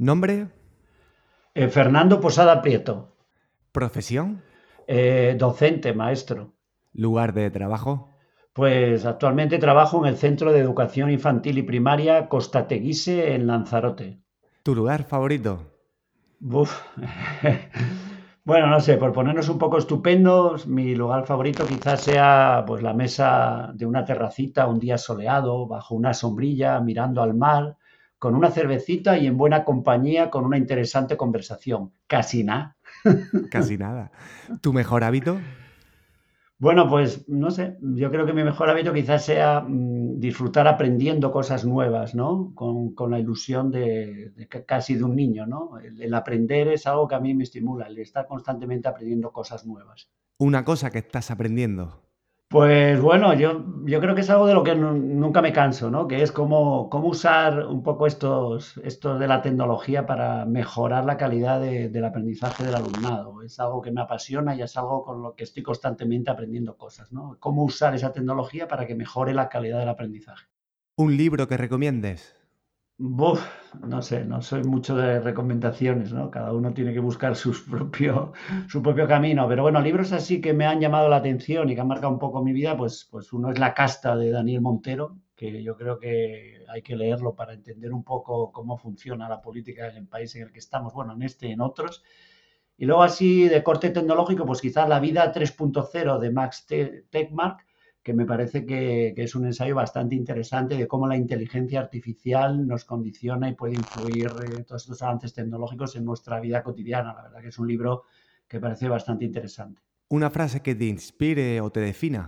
¿Nombre? Eh, Fernando Posada Prieto. ¿Profesión? Eh, docente, maestro. ¿Lugar de trabajo? Pues actualmente trabajo en el Centro de Educación Infantil y Primaria Costa Teguise en Lanzarote. ¿Tu lugar favorito? Uf. Bueno, no sé, por ponernos un poco estupendos, mi lugar favorito quizás sea pues la mesa de una terracita un día soleado, bajo una sombrilla, mirando al mar, con una cervecita y en buena compañía con una interesante conversación. Casi nada. Casi nada. ¿Tu mejor hábito? Bueno, pues no sé, yo creo que mi mejor hábito quizás sea mm, disfrutar aprendiendo cosas nuevas, ¿no? Con, con la ilusión de, de casi de un niño, ¿no? El, el aprender es algo que a mí me estimula, el estar constantemente aprendiendo cosas nuevas. Una cosa que estás aprendiendo. Pues bueno, yo, yo creo que es algo de lo que nunca me canso, ¿no? Que es cómo, cómo usar un poco estos, estos de la tecnología para mejorar la calidad de- del aprendizaje del alumnado. Es algo que me apasiona y es algo con lo que estoy constantemente aprendiendo cosas, ¿no? Cómo usar esa tecnología para que mejore la calidad del aprendizaje. ¿Un libro que recomiendes? Buf, no sé, no soy mucho de recomendaciones, ¿no? Cada uno tiene que buscar sus propio, su propio camino. Pero bueno, libros así que me han llamado la atención y que han marcado un poco mi vida, pues, pues uno es La casta de Daniel Montero, que yo creo que hay que leerlo para entender un poco cómo funciona la política en el país en el que estamos, bueno, en este y en otros. Y luego así de corte tecnológico, pues quizás La vida 3.0 de Max Te- Tegmark, que me parece que, que es un ensayo bastante interesante de cómo la inteligencia artificial nos condiciona y puede influir eh, todos estos avances tecnológicos en nuestra vida cotidiana. La verdad que es un libro que parece bastante interesante. ¿Una frase que te inspire o te defina?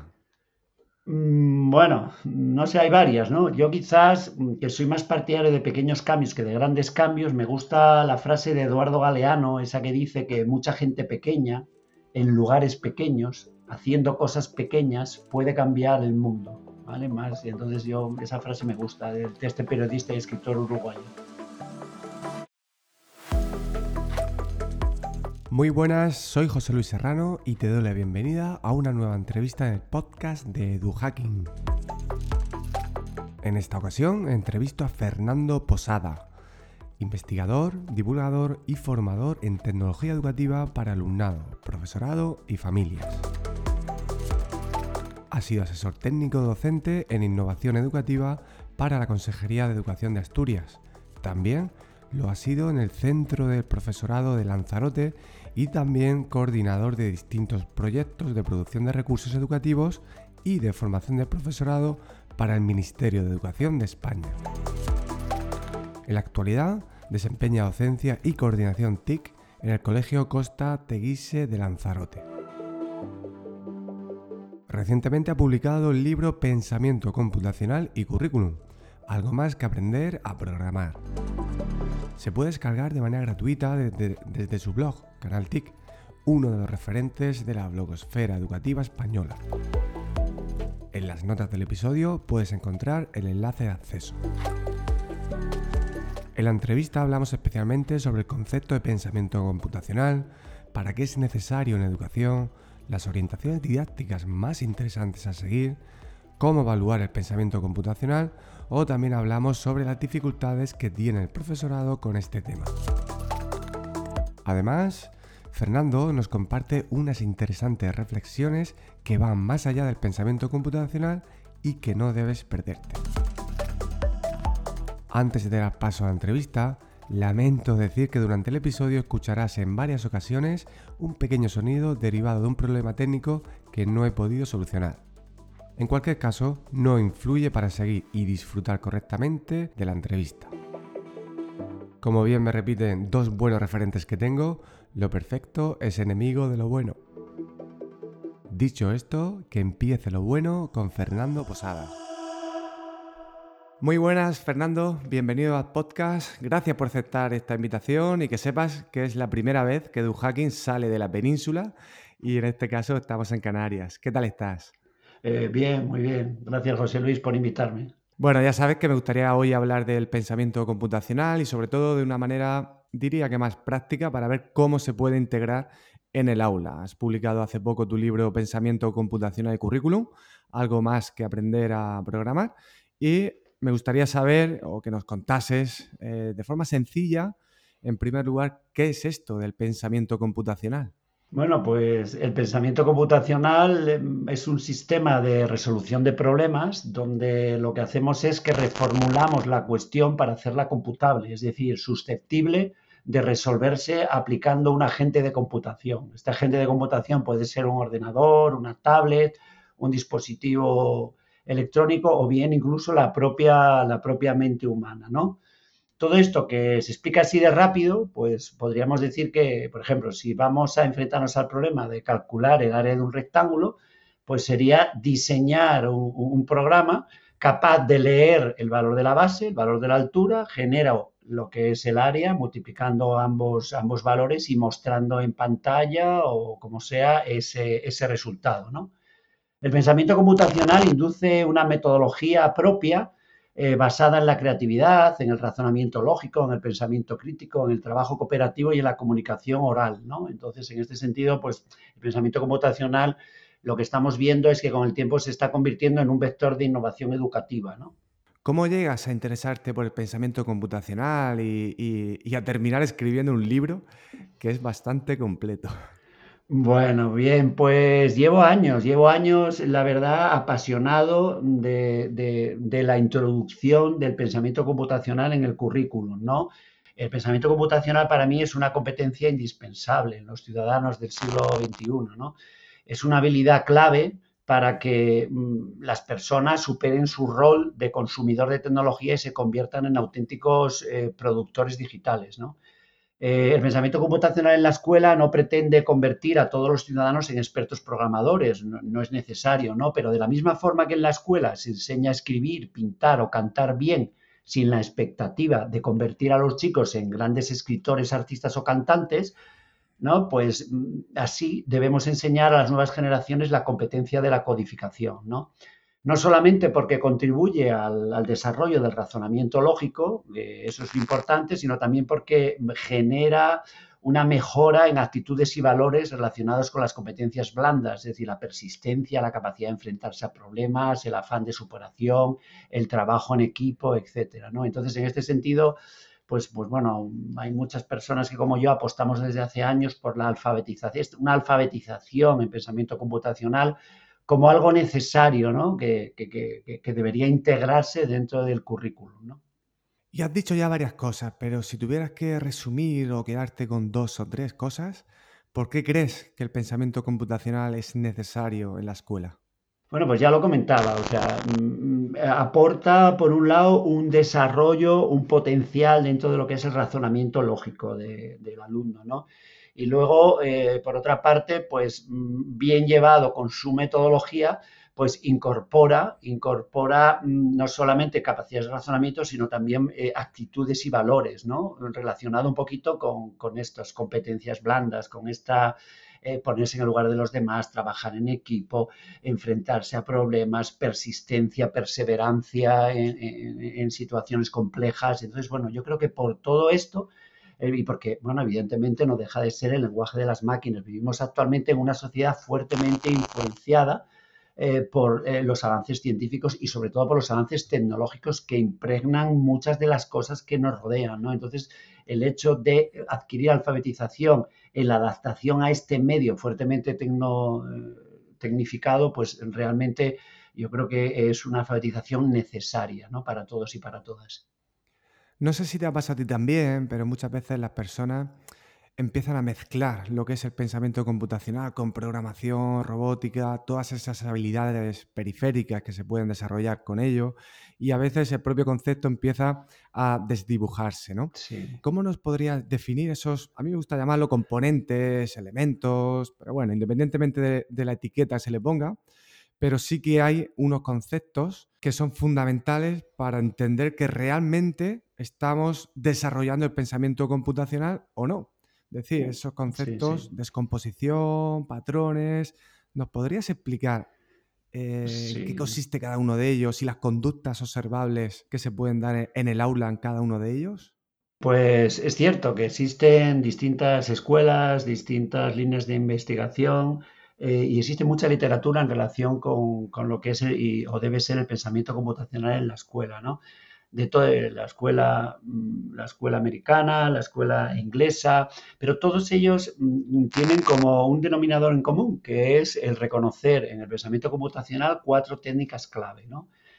Mm, Bueno, no sé, hay varias, ¿no? Yo quizás, mm, que soy más partidario de pequeños cambios que de grandes cambios, me gusta la frase de Eduardo Galeano, esa que dice que mucha gente pequeña, en lugares pequeños, haciendo cosas pequeñas, puede cambiar el mundo, ¿vale? Más, y entonces yo, esa frase me gusta, de, de este periodista y escritor uruguayo. Muy buenas, soy José Luis Serrano y te doy la bienvenida a una nueva entrevista en el podcast de EduHacking. En esta ocasión entrevisto a Fernando Posada, investigador, divulgador y formador en tecnología educativa para alumnado, profesorado y familias. Ha sido asesor técnico docente en innovación educativa para la Consejería de Educación de Asturias. También lo ha sido en el Centro del Profesorado de Lanzarote y también coordinador de distintos proyectos de producción de recursos educativos y de formación de profesorado para el Ministerio de Educación de España. En la actualidad desempeña docencia y coordinación TIC en el Colegio Costa Teguise de Lanzarote. Recientemente ha publicado el libro Pensamiento computacional y currículum, algo más que aprender a programar. Se puede descargar de manera gratuita desde, desde su blog, Canal TIC, uno de los referentes de la blogosfera educativa española. En las notas del episodio puedes encontrar el enlace de acceso. En la entrevista hablamos especialmente sobre el concepto de pensamiento computacional, para qué es necesario en educación, las orientaciones didácticas más interesantes a seguir, cómo evaluar el pensamiento computacional o también hablamos sobre las dificultades que tiene el profesorado con este tema. Además, Fernando nos comparte unas interesantes reflexiones que van más allá del pensamiento computacional y que no debes perderte. Antes de dar paso a la entrevista, lamento decir que durante el episodio escucharás en varias ocasiones un pequeño sonido derivado de un problema técnico que no he podido solucionar. En cualquier caso, no influye para seguir y disfrutar correctamente de la entrevista. Como bien me repiten dos buenos referentes que tengo, lo perfecto es enemigo de lo bueno. Dicho esto, que empiece lo bueno con Fernando Posada. Muy buenas, Fernando. Bienvenido al podcast. Gracias por aceptar esta invitación y que sepas que es la primera vez que DuHacking sale de la península y en este caso estamos en Canarias. ¿Qué tal estás? Eh, bien, muy bien. Gracias, José Luis, por invitarme. Bueno, ya sabes que me gustaría hoy hablar del pensamiento computacional y sobre todo de una manera, diría que más práctica, para ver cómo se puede integrar en el aula. Has publicado hace poco tu libro Pensamiento computacional y currículum, algo más que aprender a programar. Y me gustaría saber o que nos contases eh, de forma sencilla en primer lugar, ¿qué es esto del pensamiento computacional? Bueno, pues el pensamiento computacional em, es un sistema de resolución de problemas donde lo que hacemos es que reformulamos la cuestión para hacerla computable, es decir, susceptible de resolverse aplicando un agente de computación. Este agente de computación puede ser un ordenador, una tablet, un dispositivo electrónico o bien incluso la propia, la propia mente humana, ¿no? Todo esto que se explica así de rápido, pues podríamos decir que, por ejemplo, si vamos a enfrentarnos al problema de calcular el área de un rectángulo, pues sería diseñar un, programa capaz de leer el valor de la base, el valor de la altura, genera lo que es el área, multiplicando ambos, ambos valores y mostrando en pantalla o como sea ese, ese resultado. ¿no? El pensamiento computacional induce una metodología propia eh, basada en la creatividad, en el razonamiento lógico, en el pensamiento crítico, en el trabajo cooperativo y en la comunicación oral, ¿no? Entonces, en este sentido, pues el pensamiento computacional lo que estamos viendo es que con el tiempo se está convirtiendo en un vector de innovación educativa, ¿no? ¿Cómo llegas a interesarte por el pensamiento computacional y a terminar escribiendo un libro que es bastante completo? Bueno, bien, pues llevo años, llevo años, la verdad, apasionado de, la introducción del pensamiento computacional en el currículum, ¿no? El pensamiento computacional para mí es una competencia indispensable en los ciudadanos del siglo XXI, ¿no? Es una habilidad clave para que mm, las personas superen su rol de consumidor de tecnología y se conviertan en auténticos eh, productores digitales, ¿no? Eh, el pensamiento computacional en la escuela no pretende convertir a todos los ciudadanos en expertos programadores, no, es necesario, ¿no? Pero de la misma forma que en la escuela se enseña a escribir, pintar o cantar bien sin la expectativa de convertir a los chicos en grandes escritores, artistas o cantantes, ¿no? Pues mm, así debemos enseñar a las nuevas generaciones la competencia de la codificación, ¿no? No solamente porque contribuye al, desarrollo del razonamiento lógico, eso es importante, sino también porque genera una mejora en actitudes y valores relacionados con las competencias blandas, es decir, la persistencia, la capacidad de enfrentarse a problemas, el afán de superación, el trabajo en equipo, etcétera. ¿no? Entonces, en este sentido, pues, pues bueno, hay muchas personas que como yo apostamos desde hace años por la alfabetización, una alfabetización en pensamiento computacional como algo necesario, ¿no? Que, debería integrarse dentro del currículum, ¿no? Y has dicho ya varias cosas, pero si tuvieras que resumir o quedarte con dos o tres cosas, ¿por qué crees que el pensamiento computacional es necesario en la escuela? Bueno, pues ya lo comentaba, o sea, mm, aporta por un lado un desarrollo, un potencial dentro de lo que es el razonamiento lógico del alumno, ¿no? Y luego, eh, por otra parte, pues mm, bien llevado con su metodología, pues incorpora, incorpora mm, no solamente capacidades de razonamiento, sino también eh, actitudes y valores, ¿no? Relacionado un poquito con, estas competencias blandas, con esta eh, ponerse en el lugar de los demás, trabajar en equipo, enfrentarse a problemas, persistencia, perseverancia en situaciones complejas. Entonces, bueno, yo creo que por todo esto y porque, bueno, evidentemente no deja de ser el lenguaje de las máquinas. Vivimos actualmente en una sociedad fuertemente influenciada eh, por eh, los avances científicos y sobre todo por los avances tecnológicos que impregnan muchas de las cosas que nos rodean, ¿no? Entonces, el hecho de adquirir alfabetización en la adaptación a este medio fuertemente tecnificado, pues realmente yo creo que es una alfabetización necesaria, ¿no? Para todos y para todas. No sé si te ha pasado a ti también, pero muchas veces las personas empiezan a mezclar lo que es el pensamiento computacional con programación, robótica, todas esas habilidades periféricas que se pueden desarrollar con ello y a veces el propio concepto empieza a desdibujarse, ¿no? ¿Cómo nos podrías definir esos, a mí me gusta llamarlo componentes, elementos, pero bueno, independientemente de, de la etiqueta que se le ponga, pero sí que hay unos conceptos que son fundamentales para entender que realmente estamos desarrollando el pensamiento computacional o no. Es decir, esos conceptos, descomposición, patrones, ¿nos podrías explicar eh, qué consiste cada uno de ellos y las conductas observables que se pueden dar en el aula en cada uno de ellos? Pues es cierto que existen distintas escuelas, distintas líneas de investigación, eh, y existe mucha literatura en relación con, lo que es o debe ser el pensamiento computacional en la escuela, ¿no? De toda la escuela, mm, la escuela americana, la escuela inglesa, pero todos ellos mm, tienen como un denominador en común, que es el reconocer en el pensamiento computacional cuatro técnicas clave.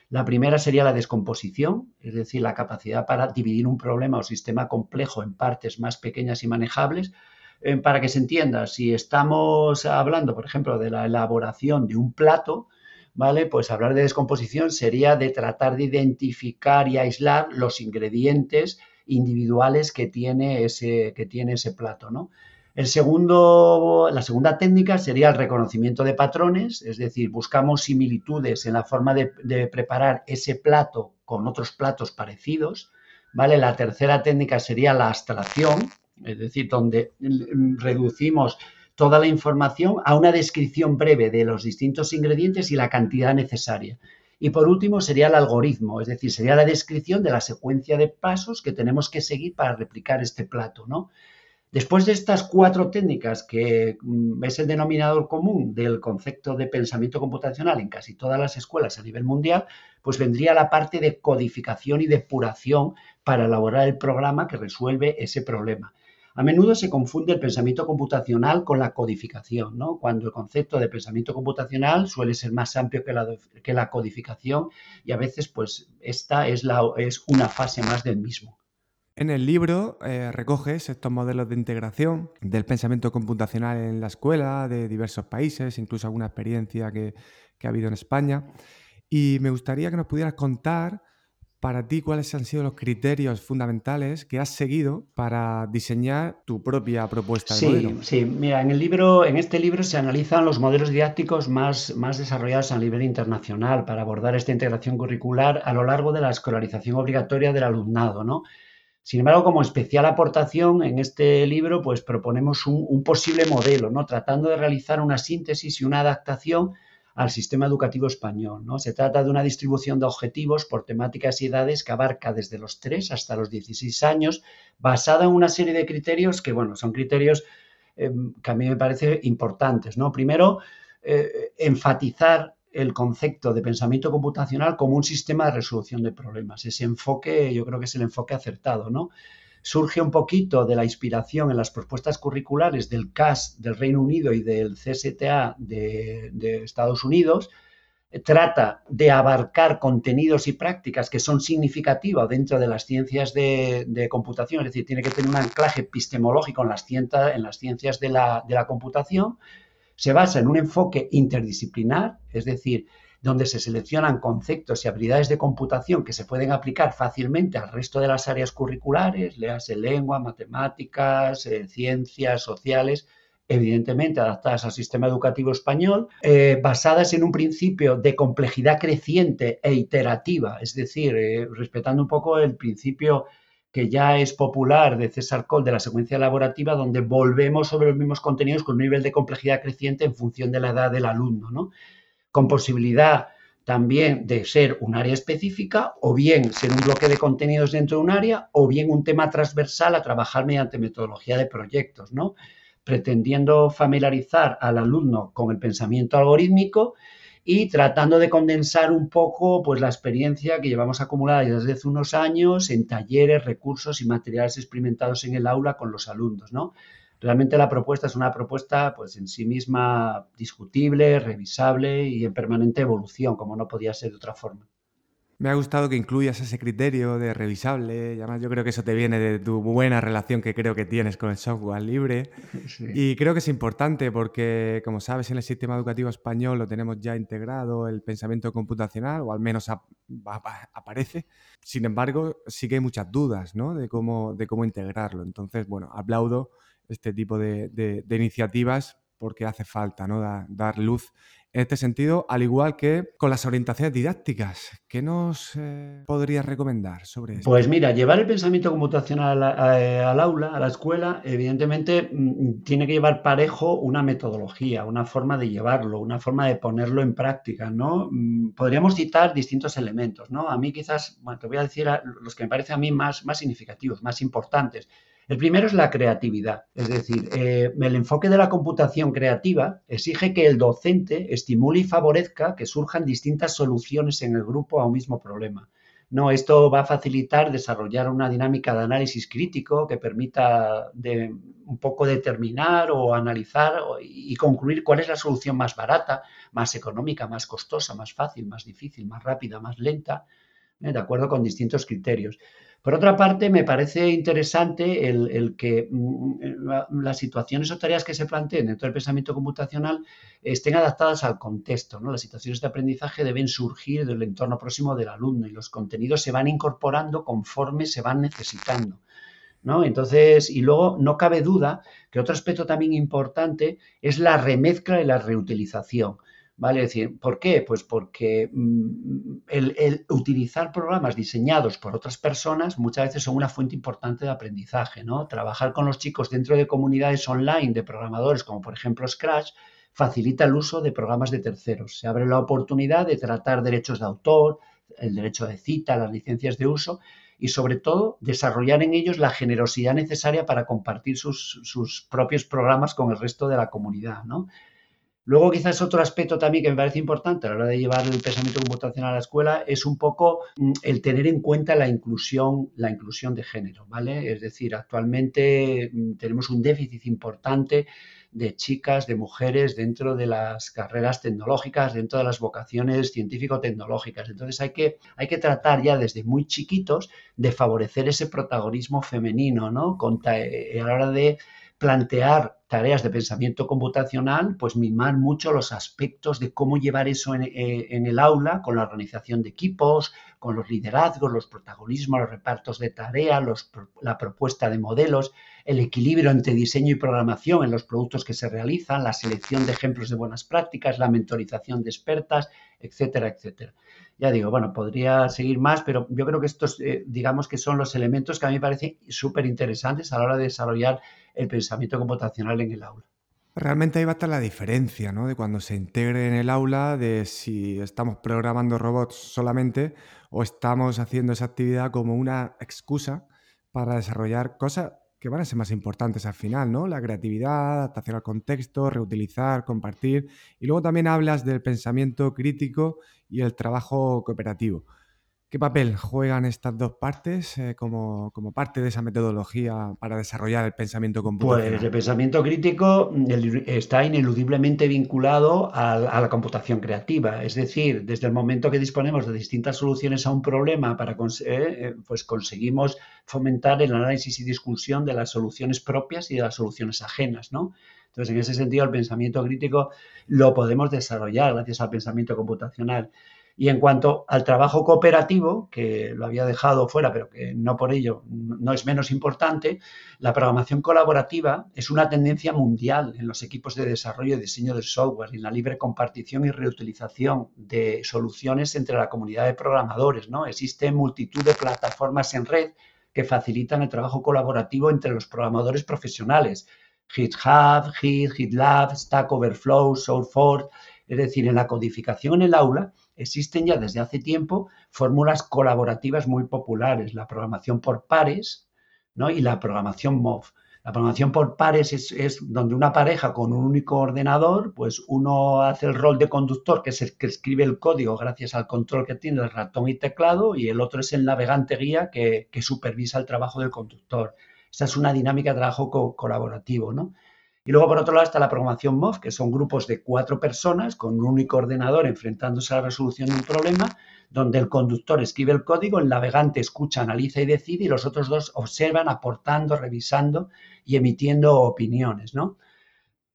La primera sería la descomposición, es decir, la capacidad para dividir un problema o sistema complejo en partes más pequeñas y manejables. Eh, para que se entienda, si estamos hablando, por ejemplo, de la elaboración de un plato, ¿vale? Pues hablar de descomposición sería de tratar de identificar y aislar los ingredientes individuales que tiene ese, que tiene ese plato, ¿no? El segundo, la segunda técnica sería el reconocimiento de patrones, es decir, buscamos similitudes en la forma de, de, preparar ese plato con otros platos parecidos. ¿vale? La tercera técnica sería la abstracción, es decir, donde reducimos toda la información a una descripción breve de los distintos ingredientes y la cantidad necesaria. Y por último sería el algoritmo, es decir, sería la descripción de la secuencia de pasos que tenemos que seguir para replicar este plato, ¿no? Después de estas cuatro técnicas, que mm, es el denominador común del concepto de pensamiento computacional en casi todas las escuelas a nivel mundial, pues vendría la parte de codificación y depuración para elaborar el programa que resuelve ese problema. A menudo se confunde el pensamiento computacional con la codificación, ¿no? cuando el concepto de pensamiento computacional suele ser más amplio que la, que la codificación y a veces pues esta es, la, es una fase más del mismo. En el libro eh, recoges estos modelos de integración del pensamiento computacional en la escuela de diversos países, incluso alguna experiencia que, que ha habido en España. Y me gustaría que nos pudieras contar para ti cuáles han sido los criterios fundamentales que has seguido para diseñar tu propia propuesta de sí, modelo. Sí, mira, en el libro, en este libro se analizan los modelos didácticos más, más desarrollados a nivel internacional para abordar esta integración curricular a lo largo de la escolarización obligatoria del alumnado, ¿no? Sin embargo, como especial aportación en este libro, pues proponemos un, un posible modelo, ¿no? Tratando de realizar una síntesis y una adaptación al sistema educativo español. ¿no? Se trata de una distribución de objetivos por temáticas y edades que abarca desde los 3 hasta los 16 años, basada en una serie de criterios que, bueno, son criterios em, que a mí me parecen importantes. ¿no? Primero, eh, enfatizar el concepto de pensamiento computacional como un sistema de resolución de problemas. Ese enfoque yo creo que es el enfoque acertado, ¿no? Surge un poquito de la inspiración en las propuestas curriculares del CAS del Reino Unido y del CSTA de, Estados Unidos, trata de abarcar contenidos y prácticas que son significativas dentro de las ciencias de, computación, es decir, tiene que tener un anclaje epistemológico en las, en las ciencias de la computación, se basa en un enfoque interdisciplinar, es decir, donde se seleccionan conceptos y habilidades de computación que se pueden aplicar fácilmente al resto de las áreas curriculares, léase lengua, matemáticas, eh, ciencias sociales, evidentemente adaptadas al sistema educativo español, eh, basadas en un principio de complejidad creciente e iterativa, es decir, eh, respetando un poco el principio que ya es popular de César Cole de la secuencia elaborativa, donde volvemos sobre los mismos contenidos con un nivel de complejidad creciente en función de la edad del alumno. ¿no? Con posibilidad también de ser un área específica o bien ser un bloque de contenidos dentro de un área o bien un tema transversal a trabajar mediante metodología de proyectos, ¿no? pretendiendo familiarizar al alumno con el pensamiento algorítmico y tratando de condensar un poco pues, la experiencia que llevamos acumulada desde hace unos años en talleres, recursos y materiales experimentados en el aula con los alumnos. ¿no? Realmente la propuesta es una propuesta pues en sí misma discutible, revisable y en permanente evolución, como no podía ser de otra forma. Me ha gustado que incluyas ese criterio de revisable, y además yo creo que eso te viene de tu buena relación que creo que tienes con el software libre. Y creo que es importante porque, como sabes, en el sistema educativo español lo tenemos ya integrado el pensamiento computacional, o al menos aparece. Sin embargo, sí que hay muchas dudas ¿no? de, cómo, de cómo integrarlo. Entonces, bueno, aplaudo este tipo de, iniciativas porque hace falta ¿no? dar luz en este sentido, al igual que con las orientaciones didácticas. ¿Qué nos eh, podrías recomendar sobre eso? Pues mira, llevar el pensamiento computacional al aula, a la escuela, evidentemente mm, tiene que llevar parejo una metodología, una forma de llevarlo, una forma de ponerlo en práctica, ¿no? Mm, podríamos citar distintos elementos, ¿no? A mí quizás, te voy a decir los que me parecen a mí más, más significativos, más importantes. El primero es la creatividad, es decir, eh, el enfoque de la computación creativa exige que el docente estimule y favorezca que surjan distintas soluciones en el grupo a un mismo problema. No, esto va a facilitar desarrollar una dinámica de análisis crítico que permita de, un poco determinar o analizar y concluir cuál es la solución más barata, más económica, más costosa, más fácil, más difícil, más rápida, más lenta, ¿eh? de acuerdo con distintos criterios. Por otra parte, me parece interesante el, que mm, las situaciones o tareas que se planteen dentro del pensamiento computacional estén adaptadas al contexto. ¿no? Las situaciones de aprendizaje deben surgir del entorno próximo del alumno y los contenidos se van incorporando conforme se van necesitando. Entonces, y luego no cabe duda que otro aspecto también importante es la remezcla y la reutilización. ¿Vale? decir, ¿por qué? Pues porque mm, utilizar programas diseñados por otras personas muchas veces son una fuente importante de aprendizaje, ¿no? Trabajar con los chicos dentro de comunidades online de programadores, como por ejemplo Scratch, facilita el uso de programas de terceros. Se abre la oportunidad de tratar derechos de autor, el derecho de cita, las licencias de uso y sobre todo desarrollar en ellos la generosidad necesaria para compartir sus, propios programas con el resto de la comunidad. Luego, quizás otro aspecto también que me parece importante a la hora de llevar el pensamiento computacional a la escuela es un poco mm, el tener en cuenta la inclusión, la inclusión de género, ¿vale? Es decir, actualmente mm, tenemos un déficit importante de chicas, de mujeres dentro de las carreras tecnológicas, dentro de las vocaciones científico-tecnológicas. Entonces hay que, hay que tratar ya desde muy chiquitos de favorecer ese protagonismo femenino, ¿no? Eh, a la hora de plantear tareas de pensamiento computacional, pues mimar mucho los aspectos de cómo llevar eso en, eh, el aula, con la organización de equipos, con los liderazgos, los protagonismos, los repartos de tareas, la propuesta de modelos, el equilibrio entre diseño y programación en los productos que se realizan, la selección de ejemplos de buenas prácticas, la mentorización de expertas, etcétera, etcétera. Ya digo, bueno, podría seguir más, pero yo creo que estos, eh, digamos que son los elementos que a mí me parecen súper interesantes a la hora de desarrollar el pensamiento computacional en el aula. Realmente ahí va a estar la diferencia, ¿no? De cuando se integre en el aula, de si estamos programando robots solamente o estamos haciendo esa actividad como una excusa para desarrollar cosas que van a ser más importantes al final, ¿no? La creatividad, adaptación al contexto, reutilizar, compartir. Y luego también hablas del pensamiento crítico y el trabajo cooperativo. ¿Qué papel juegan estas dos partes eh, como, parte de esa metodología para desarrollar el pensamiento computacional? Pues el pensamiento crítico está ineludiblemente vinculado a, la computación creativa. Es decir, desde el momento que disponemos de distintas soluciones a un problema, para eh, eh, pues conseguimos fomentar el análisis y discusión de las soluciones propias y de las soluciones ajenas, ¿no? Entonces, en ese sentido, el pensamiento crítico lo podemos desarrollar gracias al pensamiento computacional. Y en cuanto al trabajo cooperativo, que lo había dejado fuera, pero que no por ello no es menos importante, la programación colaborativa es una tendencia mundial en los equipos de desarrollo y diseño del software y en la libre compartición y reutilización de soluciones entre la comunidad de programadores. ¿no? Existe multitud de plataformas en red que facilitan el trabajo colaborativo entre los programadores profesionales. GitHub, Git, GitLab, Stack Overflow, SourceForge. Es decir, en la codificación en el aula existen ya desde hace tiempo fórmulas colaborativas muy populares, la programación por pares ¿no? y la programación MOV. La programación por pares es, donde una pareja con un único ordenador, pues uno hace el rol de conductor, que es el que escribe el código gracias al control que tiene el ratón y teclado, y el otro es el navegante guía que, supervisa el trabajo del conductor. Esa es una dinámica de trabajo colaborativo, ¿no? Y luego, por otro lado, está la programación MOV, que son grupos de cuatro personas con un único ordenador enfrentándose a la resolución de un problema, donde el conductor escribe el código, el navegante escucha, analiza y decide, y los otros dos observan, aportando, revisando y emitiendo opiniones, ¿no?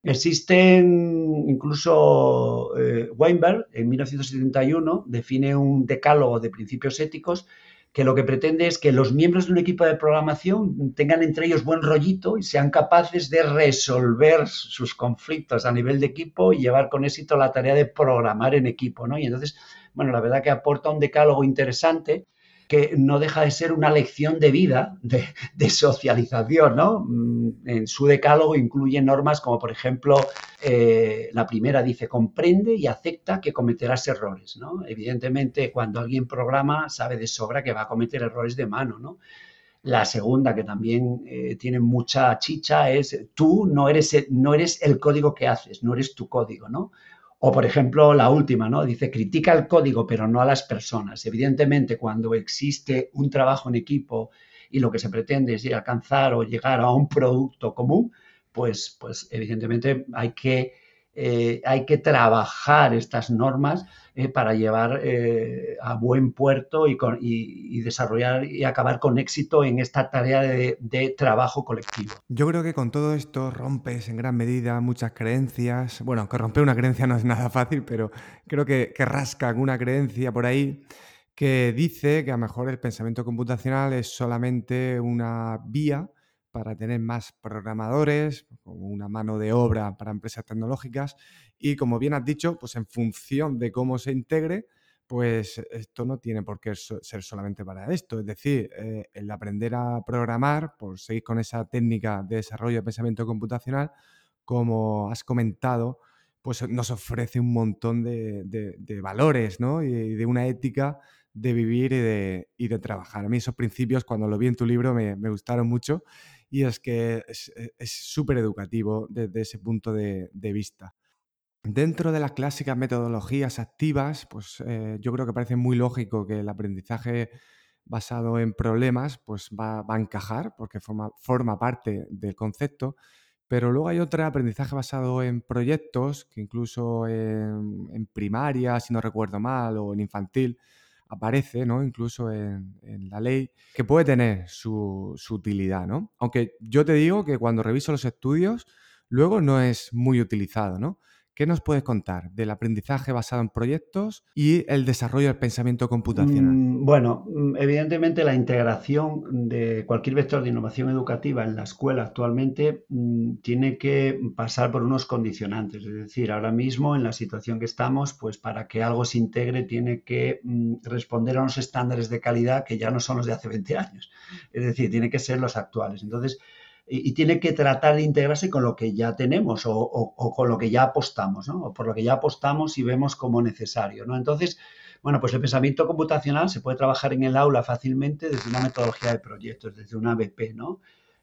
Existen incluso eh, Weinberg en 1971 define un decálogo de principios éticos que lo que pretende es que los miembros de un equipo de programación tengan entre ellos buen rollito y sean capaces de resolver sus conflictos a nivel de equipo y llevar con éxito la tarea de programar en equipo, ¿no? Y entonces, bueno, la verdad que aporta un decálogo interesante que no deja de ser una lección de vida, de, socialización, ¿no? Mm, en su decálogo incluye normas como, por ejemplo, eh, la primera dice, comprende y acepta que cometerás errores, ¿no? Evidentemente, cuando alguien programa, sabe de sobra que va a cometer errores de mano, ¿no? La segunda, que también eh, tiene mucha chicha, es tú no eres, no eres el código que haces, no eres tu código, ¿no? O, por ejemplo, la última, ¿no? Dice, critica el código, pero no a las personas. Evidentemente, cuando existe un trabajo en equipo y lo que se pretende es alcanzar o llegar a un producto común, pues, pues evidentemente hay que eh, hay que trabajar estas normas eh, para llevar eh, a buen puerto y, desarrollar y acabar con éxito en esta tarea de, trabajo colectivo. Yo creo que con todo esto rompes en gran medida muchas creencias. Bueno, que romper una creencia no es nada fácil, pero creo que, que rasca alguna creencia por ahí que dice que a lo mejor el pensamiento computacional es solamente una vía para tener más programadores, una mano de obra para empresas tecnológicas. Y como bien has dicho, pues en función de cómo se integre, pues esto no tiene por qué ser solamente para esto. Es decir, eh, el aprender a programar, por seguir con esa técnica de desarrollo de pensamiento computacional, como has comentado, pues nos ofrece un montón de, valores ¿no? y de una ética de vivir y de, trabajar. A mí esos principios, cuando lo vi en tu libro, me gustaron mucho y es que es e, súper educativo desde ese punto de, vista. Dentro de las clásicas metodologías activas, pues eh, yo creo que parece muy lógico que el aprendizaje basado en problemas pues va, a encajar porque forma, forma parte del concepto, pero luego hay otro aprendizaje basado en proyectos que incluso en, en, primaria, si no recuerdo mal, o en infantil, aparece, ¿no? Incluso en, la ley, que puede tener su, su, utilidad, ¿no? Aunque yo te digo que cuando reviso los estudios, luego no es muy utilizado, ¿no? ¿Qué nos puedes contar del aprendizaje basado en proyectos y el desarrollo del pensamiento computacional? Mm, bueno, mm, evidentemente la integración de cualquier vector de innovación educativa en la escuela actualmente mm, tiene que pasar por unos condicionantes. Es decir, ahora mismo en la situación que estamos, pues para que algo se integre tiene que responder a unos estándares de calidad que ya no son los de hace 20 años. Es decir, tiene que ser los actuales. Entonces, y, tiene que tratar de integrarse con lo que ya tenemos o, con lo que ya apostamos, ¿no? O por lo que ya apostamos y vemos como necesario, ¿no? Entonces, bueno, pues el pensamiento computacional se puede trabajar en el aula fácilmente desde una metodología de proyectos, desde una BP, ¿no?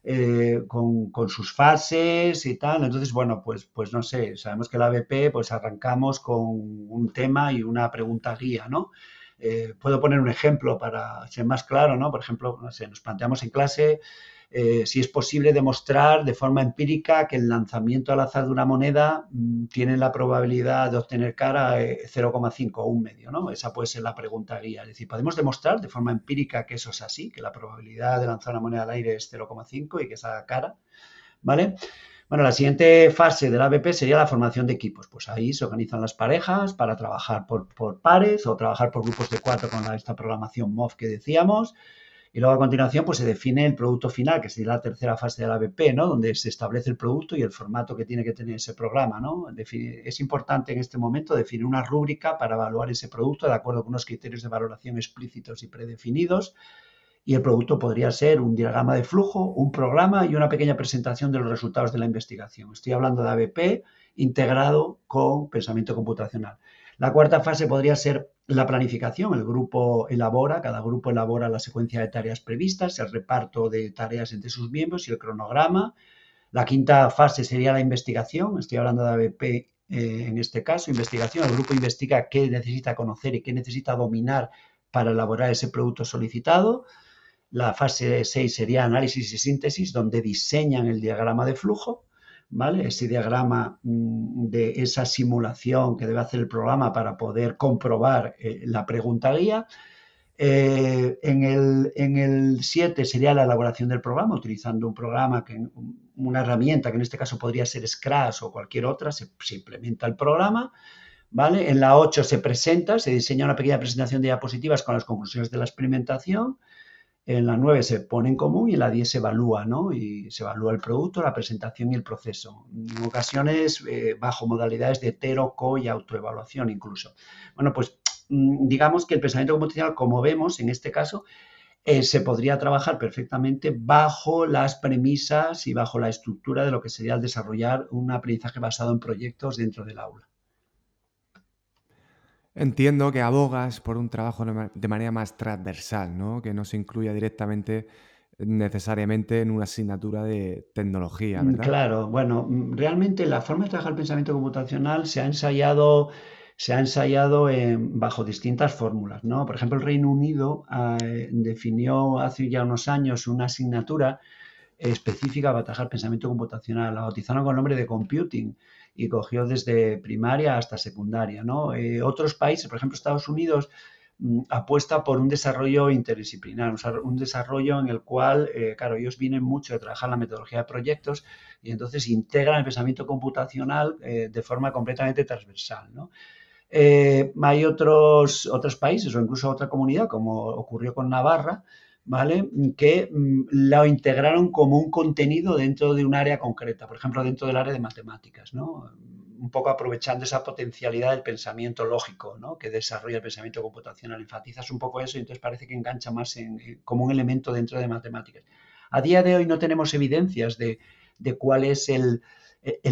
Eh, con, sus fases y tal. Entonces, bueno, pues, pues no sé, sabemos que la BP, pues arrancamos con un tema y una pregunta guía, ¿no? Eh, puedo poner un ejemplo para ser más claro, ¿no? Por ejemplo, nos planteamos en clase eh, si es posible demostrar de forma empírica que el lanzamiento al azar de una moneda mm, tiene la probabilidad de obtener cara 0,5 o un medio, ¿no? Esa puede ser la pregunta guía. Es decir, podemos demostrar de forma empírica que eso es así, que la probabilidad de lanzar una moneda al aire es 0,5 y que esa cara, ¿vale? Bueno, la siguiente fase del ABP sería la formación de equipos. Pues ahí se organizan las parejas para trabajar por, pares o trabajar por grupos de cuatro con esta programación MOV que decíamos. Y luego a continuación pues se define el producto final, que sería la tercera fase de la ABP, ¿no? Donde se establece el producto y el formato que tiene que tener ese programa, es importante en este momento definir una rúbrica para evaluar ese producto de acuerdo con unos criterios de valoración explícitos y predefinidos. Y el producto podría ser un diagrama de flujo, un programa y una pequeña presentación de los resultados de la investigación. Estoy hablando de ABP integrado con pensamiento computacional. La cuarta fase podría ser la planificación. El grupo elabora, cada grupo elabora la secuencia de tareas previstas, el reparto de tareas entre sus miembros y el cronograma. La quinta fase sería la investigación. Estoy hablando de ABP eh, en este caso, investigación. El grupo investiga qué necesita conocer y qué necesita dominar para elaborar ese producto solicitado. La fase 6 sería análisis y síntesis, donde diseñan el diagrama de flujo. ¿vale? Ese diagrama mm, de esa simulación que debe hacer el programa para poder comprobar eh, la pregunta guía. Eh, en, el, en el 7 sería la elaboración del programa, utilizando un programa, una herramienta que en este caso podría ser Scratch o cualquier otra, se, se implementa el programa. ¿vale? En la 8 se presenta, se diseña una pequeña presentación de diapositivas con las conclusiones de la experimentación. En la 9 se pone en común y en la 10 se evalúa, ¿no? Y se evalúa el producto, la presentación y el proceso. En ocasiones eh, bajo modalidades de hetero, co y autoevaluación incluso. Bueno, pues mm, digamos que el pensamiento computacional, como vemos en este caso, eh, se podría trabajar perfectamente bajo las premisas y bajo la estructura de lo que sería el desarrollar un aprendizaje basado en proyectos dentro del aula. Entiendo que abogas por un trabajo de manera más transversal, ¿no? que no se incluya directamente necesariamente en una asignatura de tecnología, mm, ¿verdad? Claro, bueno, mm, realmente la forma de trabajar el pensamiento computacional se ha ensayado, se ha ensayado bajo distintas fórmulas, ¿no? Por ejemplo, el Reino Unido eh, definió hace ya unos años una asignatura específica para trabajar pensamiento computacional, la bautizaron con el nombre de computing y cogió desde primaria hasta secundaria, ¿no? Eh, otros países, por ejemplo, Estados Unidos, Mm, apuesta por un desarrollo interdisciplinar, un desarrollo en el cual, eh, claro, ellos vienen mucho de trabajar la metodología de proyectos y entonces integran el pensamiento computacional eh, de forma completamente transversal. Eh, hay otros, otros países o incluso otra comunidad, como ocurrió con Navarra, ¿vale? Que mm, lo integraron como un contenido dentro de un área concreta, por ejemplo, dentro del área de matemáticas, ¿no? un poco aprovechando esa potencialidad del pensamiento lógico ¿no? que desarrolla el pensamiento computacional. Enfatizas un poco eso y entonces parece que engancha más como un elemento dentro de matemáticas. A día de hoy no tenemos evidencias de, cuál es el,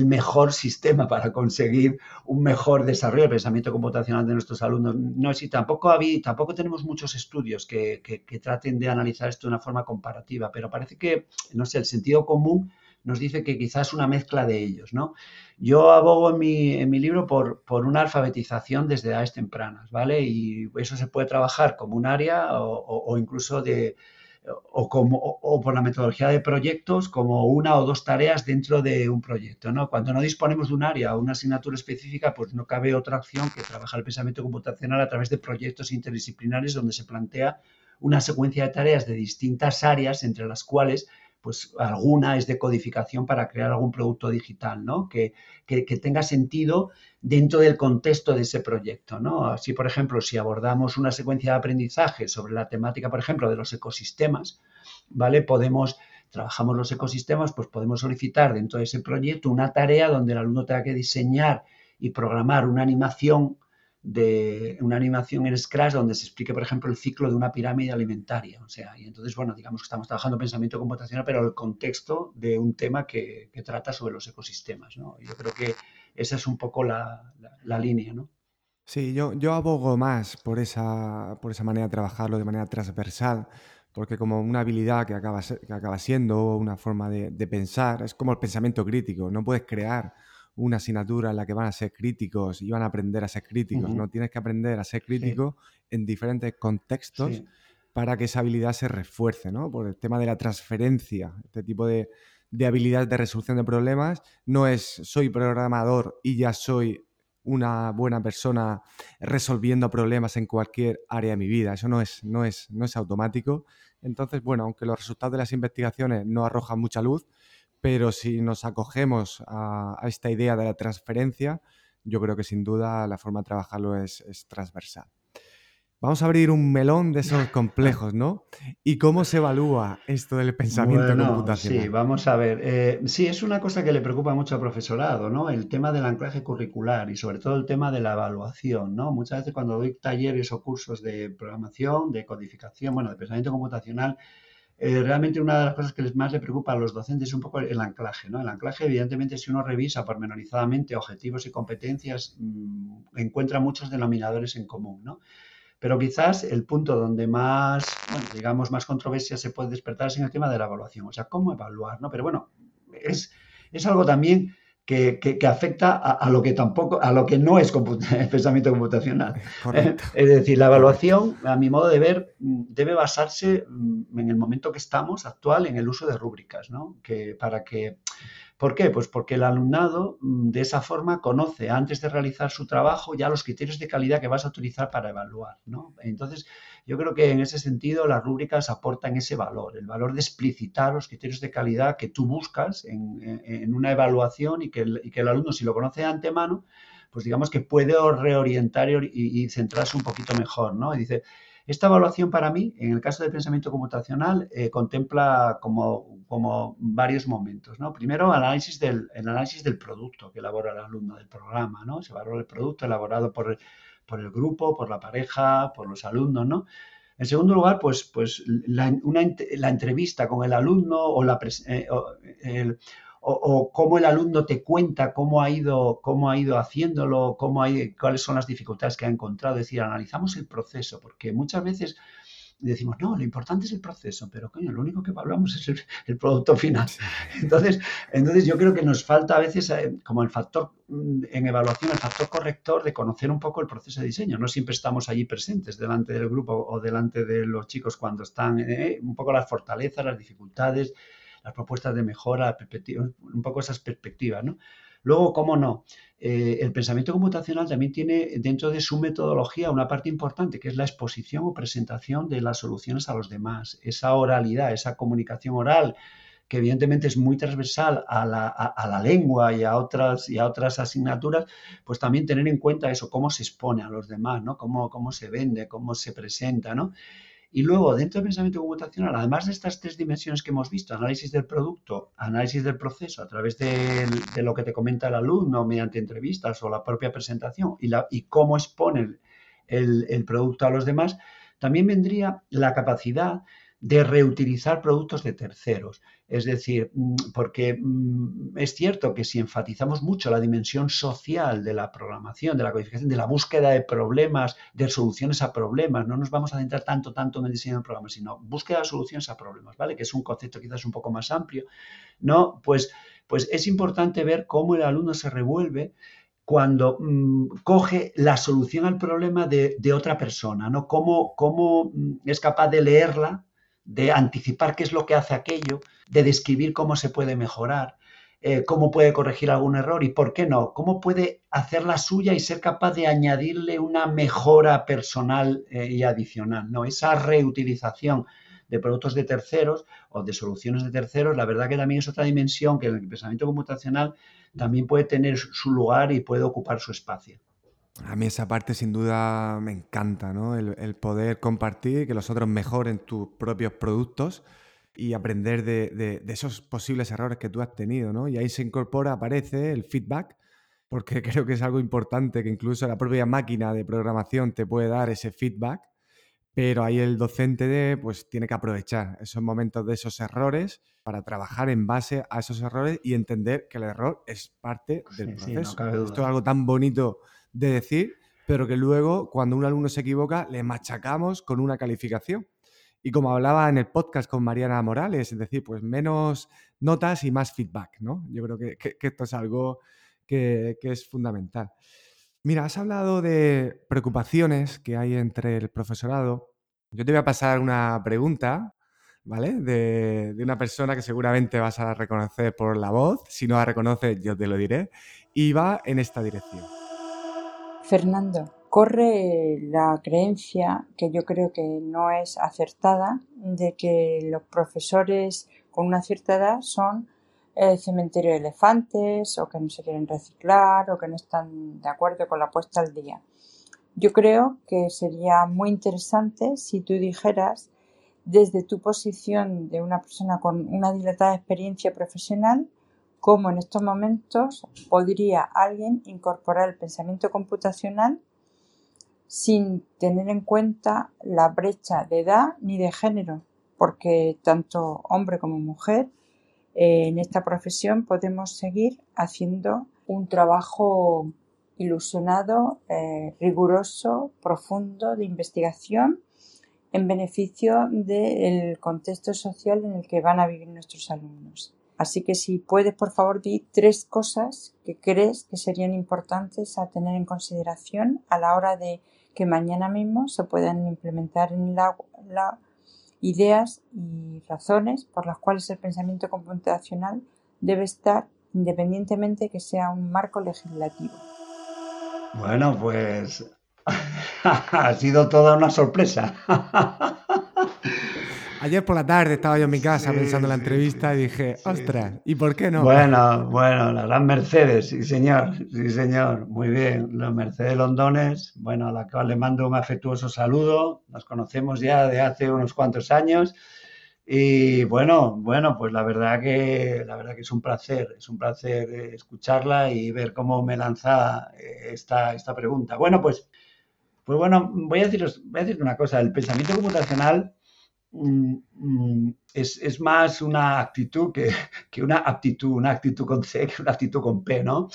mejor sistema para conseguir un mejor desarrollo del pensamiento computacional de nuestros alumnos. No, si tampoco, había, tampoco tenemos muchos estudios que, que, traten de analizar esto de una forma comparativa, pero parece que, no sé, el sentido común nos dice que quizás una mezcla de ellos, ¿no? Yo abogo en mi, en mi libro por, por, una alfabetización desde edades tempranas, ¿vale? Y eso se puede trabajar como un área o, incluso de, o, como, o, por la metodología de proyectos como una o dos tareas dentro de un proyecto. ¿no? Cuando no disponemos de un área o una asignatura específica, pues no cabe otra opción que trabajar el pensamiento computacional a través de proyectos interdisciplinares donde se plantea una secuencia de tareas de distintas áreas entre las cuales pues alguna es de codificación para crear algún producto digital, ¿no? Que, tenga sentido dentro del contexto de ese proyecto, ¿no? Así, por ejemplo, si abordamos una secuencia de aprendizaje sobre la temática, por ejemplo, de los ecosistemas, ¿vale? Podemos, trabajamos los ecosistemas, pues podemos solicitar dentro de ese proyecto una tarea donde el alumno tenga que diseñar y programar una animación de una animación en Scratch donde se explique, por ejemplo, el ciclo de una pirámide alimentaria. O sea, y entonces, bueno, digamos que estamos trabajando pensamiento computacional, pero el contexto de un tema que, trata sobre los ecosistemas, ¿no? Yo creo que esa es un poco la, línea, ¿no? Sí, yo, yo abogo más por esa, por esa manera de trabajarlo de manera transversal, porque como una habilidad que acaba, que acaba siendo una forma de, de pensar, es como el pensamiento crítico, no puedes crear una asignatura en la que van a ser críticos y van a aprender a ser críticos, ¿no? Tienes que aprender a ser crítico en diferentes contextos para que esa habilidad se refuerce, ¿no? Por el tema de la transferencia, este tipo de, de habilidades de resolución de problemas, no es soy programador y ya soy una buena persona resolviendo problemas en cualquier área de mi vida. Eso no es, no es, no es automático. Entonces, bueno, aunque los resultados de las investigaciones no arrojan mucha luz, pero si nos acogemos a, esta idea de la transferencia, yo creo que sin duda la forma de trabajarlo es, transversal. Vamos a abrir un melón de esos complejos, ¿no? ¿Y cómo se evalúa esto del pensamiento computacional? Sí, vamos a ver. Eh, sí, es una cosa que le preocupa mucho al profesorado, ¿no? El tema del anclaje curricular y sobre todo el tema de la evaluación, ¿no? Muchas veces cuando doy talleres o cursos de programación, de codificación, bueno, de pensamiento computacional, eh, realmente una de las cosas que más le preocupa a los docentes es un poco el anclaje, ¿no? El anclaje, evidentemente, si uno revisa pormenorizadamente objetivos y competencias, mm, encuentra muchos denominadores en común, ¿no? Pero quizás el punto donde más, digamos, más controversia se puede despertar es en el tema de la evaluación, o sea, cómo evaluar, ¿no? Pero bueno, es, es algo también que, afecta a, lo que tampoco, a lo que no es pensamiento computacional. Es decir, la evaluación, a mi modo de ver, debe basarse mm, en el momento que estamos actual en el uso de rúbricas, ¿no? Que para que ¿Por qué? Pues porque el alumnado mm, de esa forma conoce antes de realizar su trabajo ya los criterios de calidad que vas a utilizar para evaluar. ¿no? Entonces, yo creo que en ese sentido las rúbricas aportan ese valor, el valor de explicitar los criterios de calidad que tú buscas en, una evaluación y que, el, alumno, si lo conoce de antemano, pues digamos que puede reorientar y, centrarse un poquito mejor, ¿no? Y dice, esta evaluación para mí, en el caso del pensamiento computacional, eh, contempla como, varios momentos. ¿no? Primero, el análisis del producto que elabora el alumno del programa. ¿no? Se valora el producto elaborado por, por el grupo, por la pareja, por los alumnos. ¿no? En segundo lugar, pues, pues la, entrevista con el alumno o, la, eh, o, cómo el alumno te cuenta cómo ha ido, cómo ha ido haciéndolo, cómo hay, cuáles son las dificultades que ha encontrado. Es decir, analizamos el proceso, porque muchas veces y decimos, no, lo importante es el proceso, pero coño, lo único que hablamos es el, producto final. Entonces, entonces yo creo que nos falta a veces eh, como el factor mm, en evaluación, el factor corrector de conocer un poco el proceso de diseño. No siempre estamos allí presentes delante del grupo o delante de los chicos cuando están, eh, un poco las fortalezas, las dificultades, las propuestas de mejora, un poco esas perspectivas, ¿no? Luego, cómo no, eh, el pensamiento computacional también tiene dentro de su metodología una parte importante, que es la exposición o presentación de las soluciones a los demás, esa oralidad, esa comunicación oral que evidentemente es muy transversal a la, lengua y a, otras, y a otras asignaturas, pues también tener en cuenta eso, cómo se expone a los demás, ¿no? Cómo, cómo se vende, cómo se presenta, ¿no? Y luego, dentro del pensamiento computacional, además de estas tres dimensiones que hemos visto, análisis del producto, análisis del proceso a través de, lo que te comenta el alumno mediante entrevistas o la propia presentación y, la, y cómo expone el, el producto a los demás, también vendría la capacidad de reutilizar productos de terceros. Es decir, mm, porque mm, es cierto que si enfatizamos mucho la dimensión social de la programación, de la codificación, de la búsqueda de problemas, de soluciones a problemas, no nos vamos a centrar tanto, tanto en el diseño del programa, sino búsqueda de soluciones a problemas, ¿vale? Que es un concepto quizás un poco más amplio, ¿no? Pues, pues es importante ver cómo el alumno se revuelve cuando mm, coge la solución al problema de, otra persona, ¿no? Cómo, cómo es capaz de leerla de anticipar qué es lo que hace aquello, de describir cómo se puede mejorar, eh, cómo puede corregir algún error y por qué no, cómo puede hacer la suya y ser capaz de añadirle una mejora personal eh, y adicional. ¿no? Esa reutilización de productos de terceros o de soluciones de terceros, la verdad que también es otra dimensión que en el pensamiento computacional también puede tener su lugar y puede ocupar su espacio. A mí esa parte sin duda me encanta, ¿no? El, poder compartir, que los otros mejoren tus propios productos y aprender de, esos posibles errores que tú has tenido, ¿no? Y ahí se incorpora, aparece el feedback, porque creo que es algo importante, que incluso la propia máquina de programación te puede dar ese feedback, pero ahí el docente pues tiene que aprovechar esos momentos de esos errores para trabajar en base a esos errores y entender que el error es parte del proceso. Esto es algo tan bonito de decir, pero que luego cuando un alumno se equivoca le machacamos con una calificación. Y como hablaba en el podcast con Mariana Morales, es decir, pues menos notas y más feedback, ¿no? Yo creo que, esto es algo que, que, es fundamental. Mira, has hablado de preocupaciones que hay entre el profesorado. Yo te voy a pasar una pregunta, ¿vale? De, de una persona que seguramente vas a reconocer por la voz. Si no la reconoces, yo te lo diré. Y va en esta dirección. Fernando, corre la creencia, que yo creo que no es acertada, de que los profesores con una cierta edad son el cementerio de elefantes o que no se quieren reciclar o que no están de acuerdo con la puesta al día. Yo creo que sería muy interesante si tú dijeras desde tu posición de una persona con una dilatada experiencia profesional cómo en estos momentos podría alguien incorporar el pensamiento computacional sin tener en cuenta la brecha de edad ni de género, porque tanto hombre como mujer eh, en esta profesión podemos seguir haciendo un trabajo ilusionado, eh, riguroso, profundo de investigación en beneficio del contexto social en el que van a vivir nuestros alumnos. Así que si puedes, por favor, di tres cosas que crees que serían importantes a tener en consideración a la hora de que mañana mismo se puedan implementar en la, ideas y razones por las cuales el pensamiento computacional debe estar independientemente que sea un marco legislativo. Bueno, pues ha sido toda una sorpresa. Ayer por la tarde estaba yo en mi casa pensando en la entrevista y dije, ostras, ¿y por qué no? Bueno, bueno, la gran Mercedes, sí señor, sí señor, muy bien. La Mercedes Londones, bueno, a la cual le mando un afectuoso saludo. Nos conocemos ya de hace unos cuantos años. Y bueno, bueno, pues la verdad que la verdad que es un placer, es un placer eh, escucharla y ver cómo me lanza eh, esta, esta pregunta. Bueno, pues, pues bueno, voy a deciros, voy a decir una cosa, el pensamiento computacional es, más una actitud que, una aptitud, una actitud con C que una actitud con P, ¿no?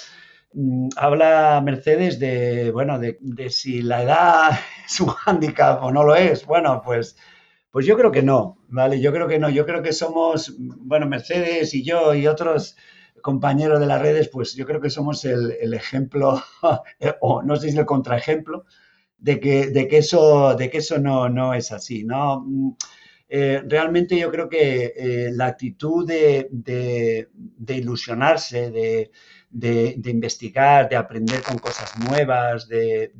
Mm, habla Mercedes de, bueno, de, si la edad es un hándicap o no lo es. Bueno, pues, Pues yo creo que no, ¿vale? Yo creo que no. Yo creo que somos, bueno, Mercedes y yo y otros compañeros de las redes, pues yo creo que somos el, ejemplo, o no sé si el contraejemplo, de que, de que eso, de que eso no, no es así, ¿no? Eh, realmente yo creo que eh, la actitud de, de ilusionarse, de, de, investigar, de aprender con cosas nuevas, de,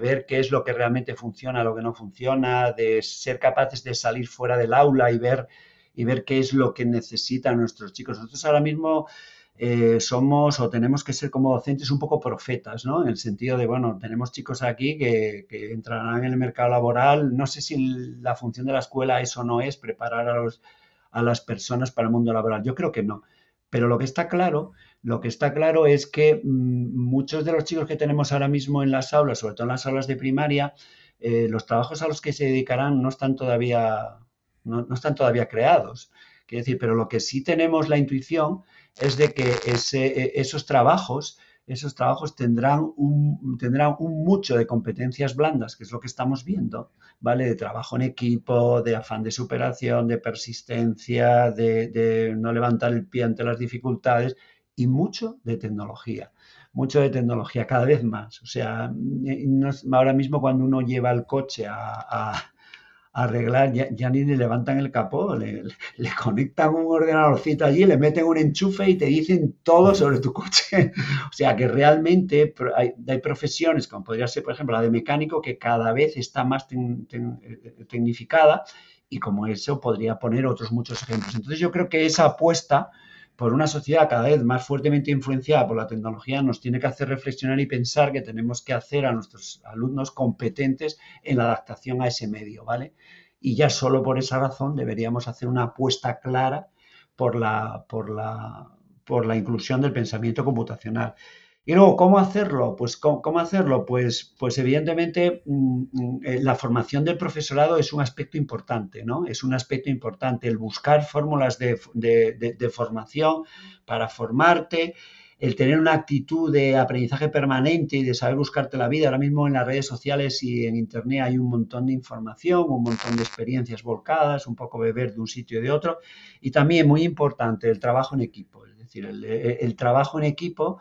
ver qué es lo que realmente funciona, lo que no funciona, de ser capaces de salir fuera del aula y ver, y ver qué es lo que necesitan nuestros chicos. Nosotros ahora mismo eh, somos o tenemos que ser como docentes un poco profetas, ¿no? En el sentido de, bueno, tenemos chicos aquí que, que entrarán en el mercado laboral. No sé si la función de la escuela eso no es preparar a, los, a las personas para el mundo laboral. Yo creo que no. Pero lo que está claro lo que está claro es que mm, muchos de los chicos que tenemos ahora mismo en las aulas, sobre todo en las aulas de primaria, eh, los trabajos a los que se dedicarán no están todavía, no, están todavía creados. Quiero decir, pero lo que sí tenemos la intuición es de que e, esos trabajos, esos trabajos tendrán un, tendrán mucho de competencias blandas, que es lo que estamos viendo, ¿vale? De trabajo en equipo, de afán de superación, de persistencia, de no levantar el pie ante las dificultades y mucho de tecnología, mucho de tecnología, cada vez más. O sea, ahora mismo cuando uno lleva el coche a, arreglar, ya, ni le levantan el capó, le, conectan un ordenadorcito allí, le meten un enchufe y te dicen todo sobre tu coche. o sea que realmente hay, profesiones, como podría ser, por ejemplo, la de mecánico, que cada vez está más tecnificada y como eso podría poner otros muchos ejemplos. Entonces yo creo que esa apuesta por una sociedad cada vez más fuertemente influenciada por la tecnología nos tiene que hacer reflexionar y pensar que tenemos que hacer a nuestros alumnos competentes en la adaptación a ese medio, ¿vale? Y ya solo por esa razón deberíamos hacer una apuesta clara por la, por la, por la inclusión del pensamiento computacional. Y luego, ¿cómo hacerlo? Pues, ¿cómo, hacerlo? Pues, pues evidentemente mm, mm, la formación del profesorado es un aspecto importante, ¿no? Es un aspecto importante el buscar fórmulas de, formación para formarte, el tener una actitud de aprendizaje permanente y de saber buscarte la vida. Ahora mismo en las redes sociales y en Internet hay un montón de información, un montón de experiencias volcadas, un poco beber de un sitio y de otro. Y también muy importante el trabajo en equipo, es decir, el trabajo en equipo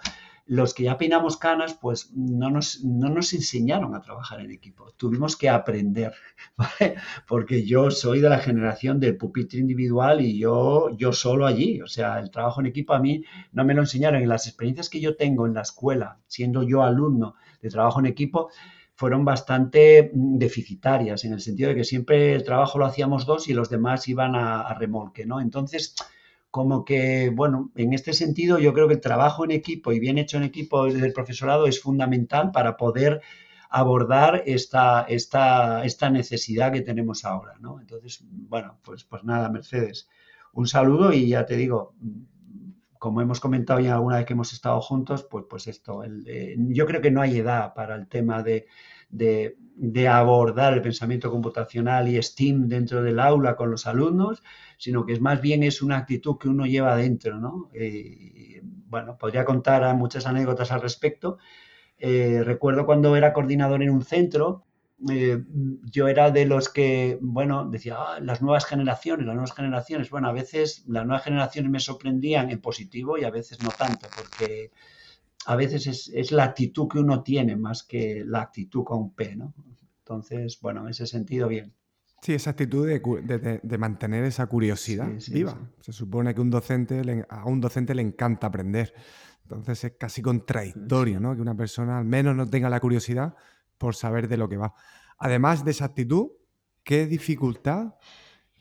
los que ya peinamos canas, pues no nos, no nos enseñaron a trabajar en equipo. Tuvimos que aprender, ¿vale? Porque yo soy de la generación del pupitre individual y yo, yo solo allí. O sea, el trabajo en equipo a mí no me lo enseñaron. En las experiencias que yo tengo en la escuela, siendo yo alumno de trabajo en equipo, fueron bastante mm, deficitarias, en el sentido de que siempre el trabajo lo hacíamos dos y los demás iban a, a remolque, ¿no? Entonces, como que, bueno, en este sentido yo creo que el trabajo en equipo y bien hecho en equipo del profesorado es fundamental para poder abordar esta, esta, esta necesidad que tenemos ahora, ¿no? Entonces, bueno, pues, pues nada, Mercedes, un saludo y ya te digo, como hemos comentado ya alguna vez que hemos estado juntos, pues, pues esto, yo creo que no hay edad para el tema de, de, abordar el pensamiento computacional y STEAM dentro del aula con los alumnos, sino que es más bien es una actitud que uno lleva adentro, ¿no? Eh, bueno, podría contar muchas anécdotas al respecto. Eh, recuerdo cuando era coordinador en un centro, eh, yo era de los que, bueno, decía, ah, las nuevas generaciones, las nuevas generaciones. Bueno, a veces las nuevas generaciones me sorprendían en positivo y a veces no tanto, porque a veces es, es la actitud que uno tiene más que la actitud con P, ¿no? Entonces, bueno, en ese sentido, bien. Sí, esa actitud de, mantener esa curiosidad viva. Se supone que un docente a un docente le encanta aprender. Entonces es casi contradictorio, ¿no? Que una persona al menos no tenga la curiosidad por saber de lo que va. Además de esa actitud, ¿qué dificultad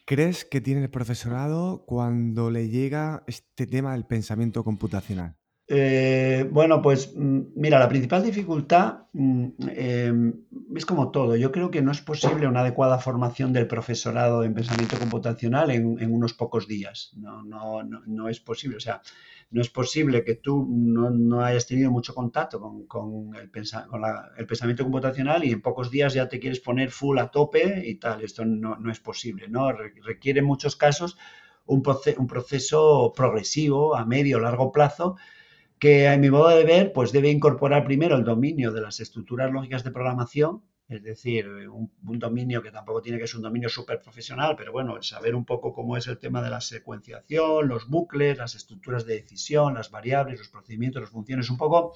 crees que tiene el profesorado cuando le llega este tema del pensamiento computacional? Eh, bueno, pues mm, mira, la principal dificultad mm, em, es como todo. Yo creo que no es posible una adecuada formación del profesorado en pensamiento computacional en, unos pocos días. No, no, no, es posible. O sea, no es posible que tú no, hayas tenido mucho contacto con, el, pensamiento computacional y en pocos días ya te quieres poner full a tope y tal. Esto no, es posible. ¿no? Requiere en muchos casos un, un proceso progresivo a medio o largo plazo que a mi modo de ver, pues debe incorporar primero el dominio de las estructuras lógicas de programación, es decir, un, dominio que tampoco tiene que ser un dominio súper profesional, pero bueno, saber un poco cómo es el tema de la secuenciación, los bucles, las estructuras de decisión, las variables, los procedimientos, las funciones, un poco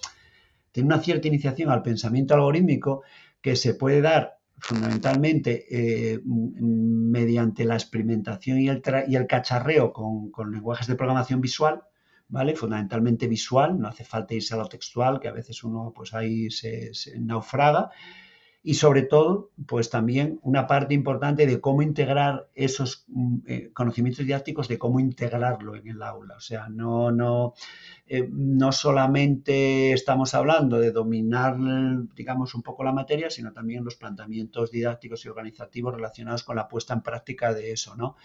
tiene una cierta iniciación al pensamiento algorítmico que se puede dar fundamentalmente eh, mediante la experimentación y el, y el cacharreo con, con lenguajes de programación visual, ¿vale? Fundamentalmente visual, no hace falta irse a lo textual, que a veces uno pues ahí se, naufraga. Y sobre todo, pues también una parte importante de cómo integrar esos mm, eh, conocimientos didácticos, de cómo integrarlo en el aula. O sea, no, no, eh, no solamente estamos hablando de dominar, digamos, un poco la materia, sino también los planteamientos didácticos y organizativos relacionados con la puesta en práctica de eso, ¿no?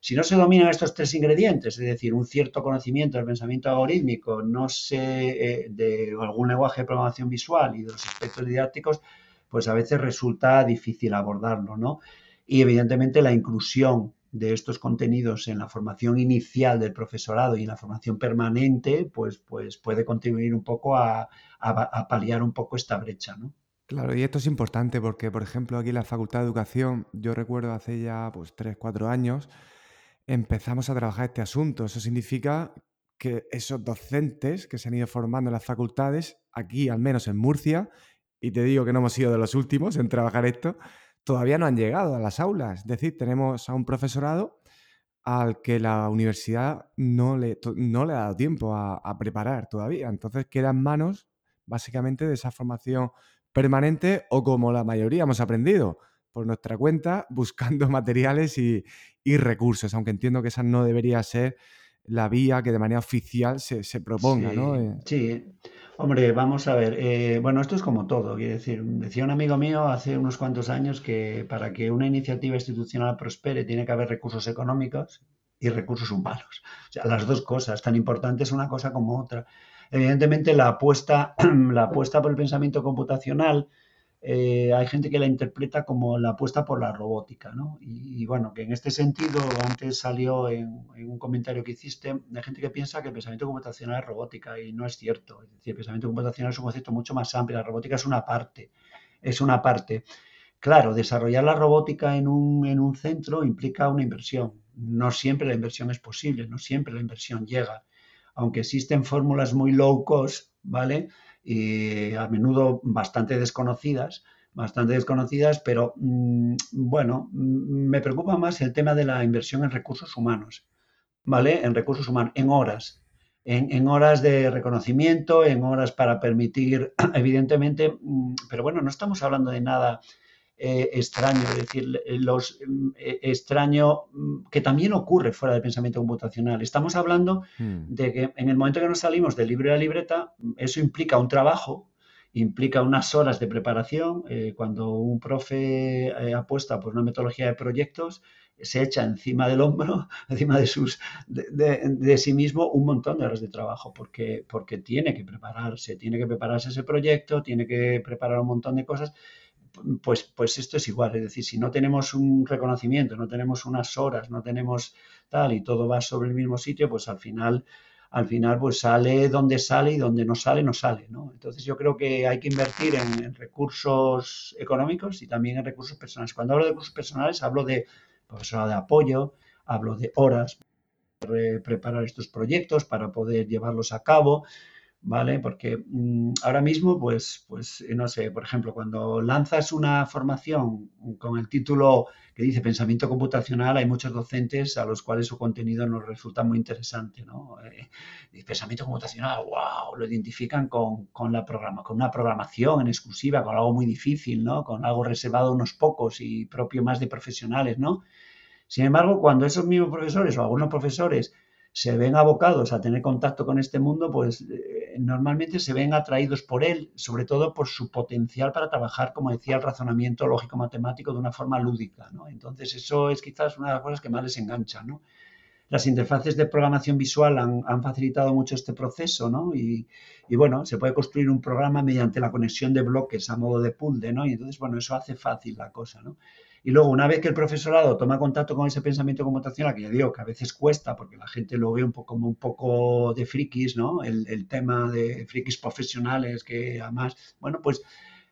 Si no se dominan estos tres ingredientes, es decir, un cierto conocimiento del pensamiento algorítmico, no sé, eh, de algún lenguaje de programación visual y de los aspectos didácticos, pues a veces resulta difícil abordarlo, ¿no? Y evidentemente la inclusión de estos contenidos en la formación inicial del profesorado y en la formación permanente, pues, pues puede contribuir un poco a, a paliar un poco esta brecha, ¿no? Claro, y esto es importante porque, por ejemplo, aquí en la Facultad de Educación, yo recuerdo hace ya pues 3, 4 años, empezamos a trabajar este asunto. Eso significa que esos docentes que se han ido formando en las facultades, aquí al menos en Murcia, y te digo que no hemos sido de los últimos en trabajar esto, todavía no han llegado a las aulas. Es decir, tenemos a un profesorado al que la universidad no le, no le ha dado tiempo a, a preparar todavía. Entonces queda en manos básicamente de esa formación permanente o como la mayoría hemos aprendido, por nuestra cuenta, buscando materiales y, recursos, aunque entiendo que esa no debería ser la vía que de manera oficial se, proponga, sí, ¿no? Eh, sí, hombre, vamos a ver. Eh, bueno, esto es como todo, quiero decir, decía un amigo mío hace unos cuantos años que para que una iniciativa institucional prospere tiene que haber recursos económicos y recursos humanos. O sea, las dos cosas, tan importantes una cosa como otra. Evidentemente, la apuesta, la apuesta por el pensamiento computacional eh, hay gente que la interpreta como la apuesta por la robótica, ¿no? Y, bueno, que en este sentido, antes salió en, un comentario que hiciste, hay gente que piensa que el pensamiento computacional es robótica y no es cierto. Es decir, el pensamiento computacional es un concepto mucho más amplio, la robótica es una parte, es una parte. Claro, desarrollar la robótica en un, en un centro implica una inversión. No siempre la inversión es posible, no siempre la inversión llega. Aunque existen fórmulas muy low cost, ¿vale? Y a menudo bastante desconocidas, bastante desconocidas, pero mm, bueno, mm, me preocupa más el tema de la inversión en recursos humanos, ¿vale? En recursos humanos, en horas, en, en, horas de reconocimiento, en horas para permitir, evidentemente, mm, pero bueno, no estamos hablando de nada eh, extraño, es decir, los eh, extraño mm, que también ocurre fuera del pensamiento computacional. Estamos hablando hmm. de que en el momento que nos salimos del libro y la libreta, eso implica un trabajo, implica unas horas de preparación. Eh, cuando un profe apuesta por una metodología de proyectos, se echa encima del hombro, encima de, sus, de, de, sí mismo, un montón de horas de trabajo, porque, porque tiene que prepararse, tiene que prepararse ese proyecto, tiene que preparar un montón de cosas pues, pues esto es igual. Es decir, si no tenemos un reconocimiento, no tenemos unas horas, no tenemos tal y todo va sobre el mismo sitio, pues al final, al final pues sale donde sale y donde no sale, no sale. ¿no? Entonces yo creo que hay que invertir en, recursos económicos y también en recursos personales. Cuando hablo de recursos personales hablo de profesorado de apoyo, hablo de horas para preparar estos proyectos, para poder llevarlos a cabo, ¿vale? Porque mm, ahora mismo, pues, pues, eh, no sé, por ejemplo, cuando lanzas una formación con el título que dice pensamiento computacional, hay muchos docentes a los cuales su contenido nos resulta muy interesante, ¿no? Eh, pensamiento computacional, wow, lo identifican con, con, la programa, con una programación en exclusiva, con algo muy difícil, ¿no? Con algo reservado a unos pocos y propio más de profesionales, ¿no? Sin embargo, cuando esos mismos profesores o algunos profesores se ven abocados a tener contacto con este mundo, pues eh, normalmente se ven atraídos por él, sobre todo por su potencial para trabajar, como decía, el razonamiento lógico-matemático de una forma lúdica. ¿no? Entonces, eso es quizás una de las cosas que más les engancha. ¿no? Las interfaces de programación visual han, facilitado mucho este proceso, ¿no? Y, bueno, se puede construir un programa mediante la conexión de bloques a modo de puzzle, ¿no? Y entonces, bueno, eso hace fácil la cosa, ¿no? Y luego, una vez que el profesorado toma contacto con ese pensamiento computacional, que ya digo que a veces cuesta porque la gente lo ve un poco como un poco de frikis, ¿no? El, tema de frikis profesionales que además, bueno, pues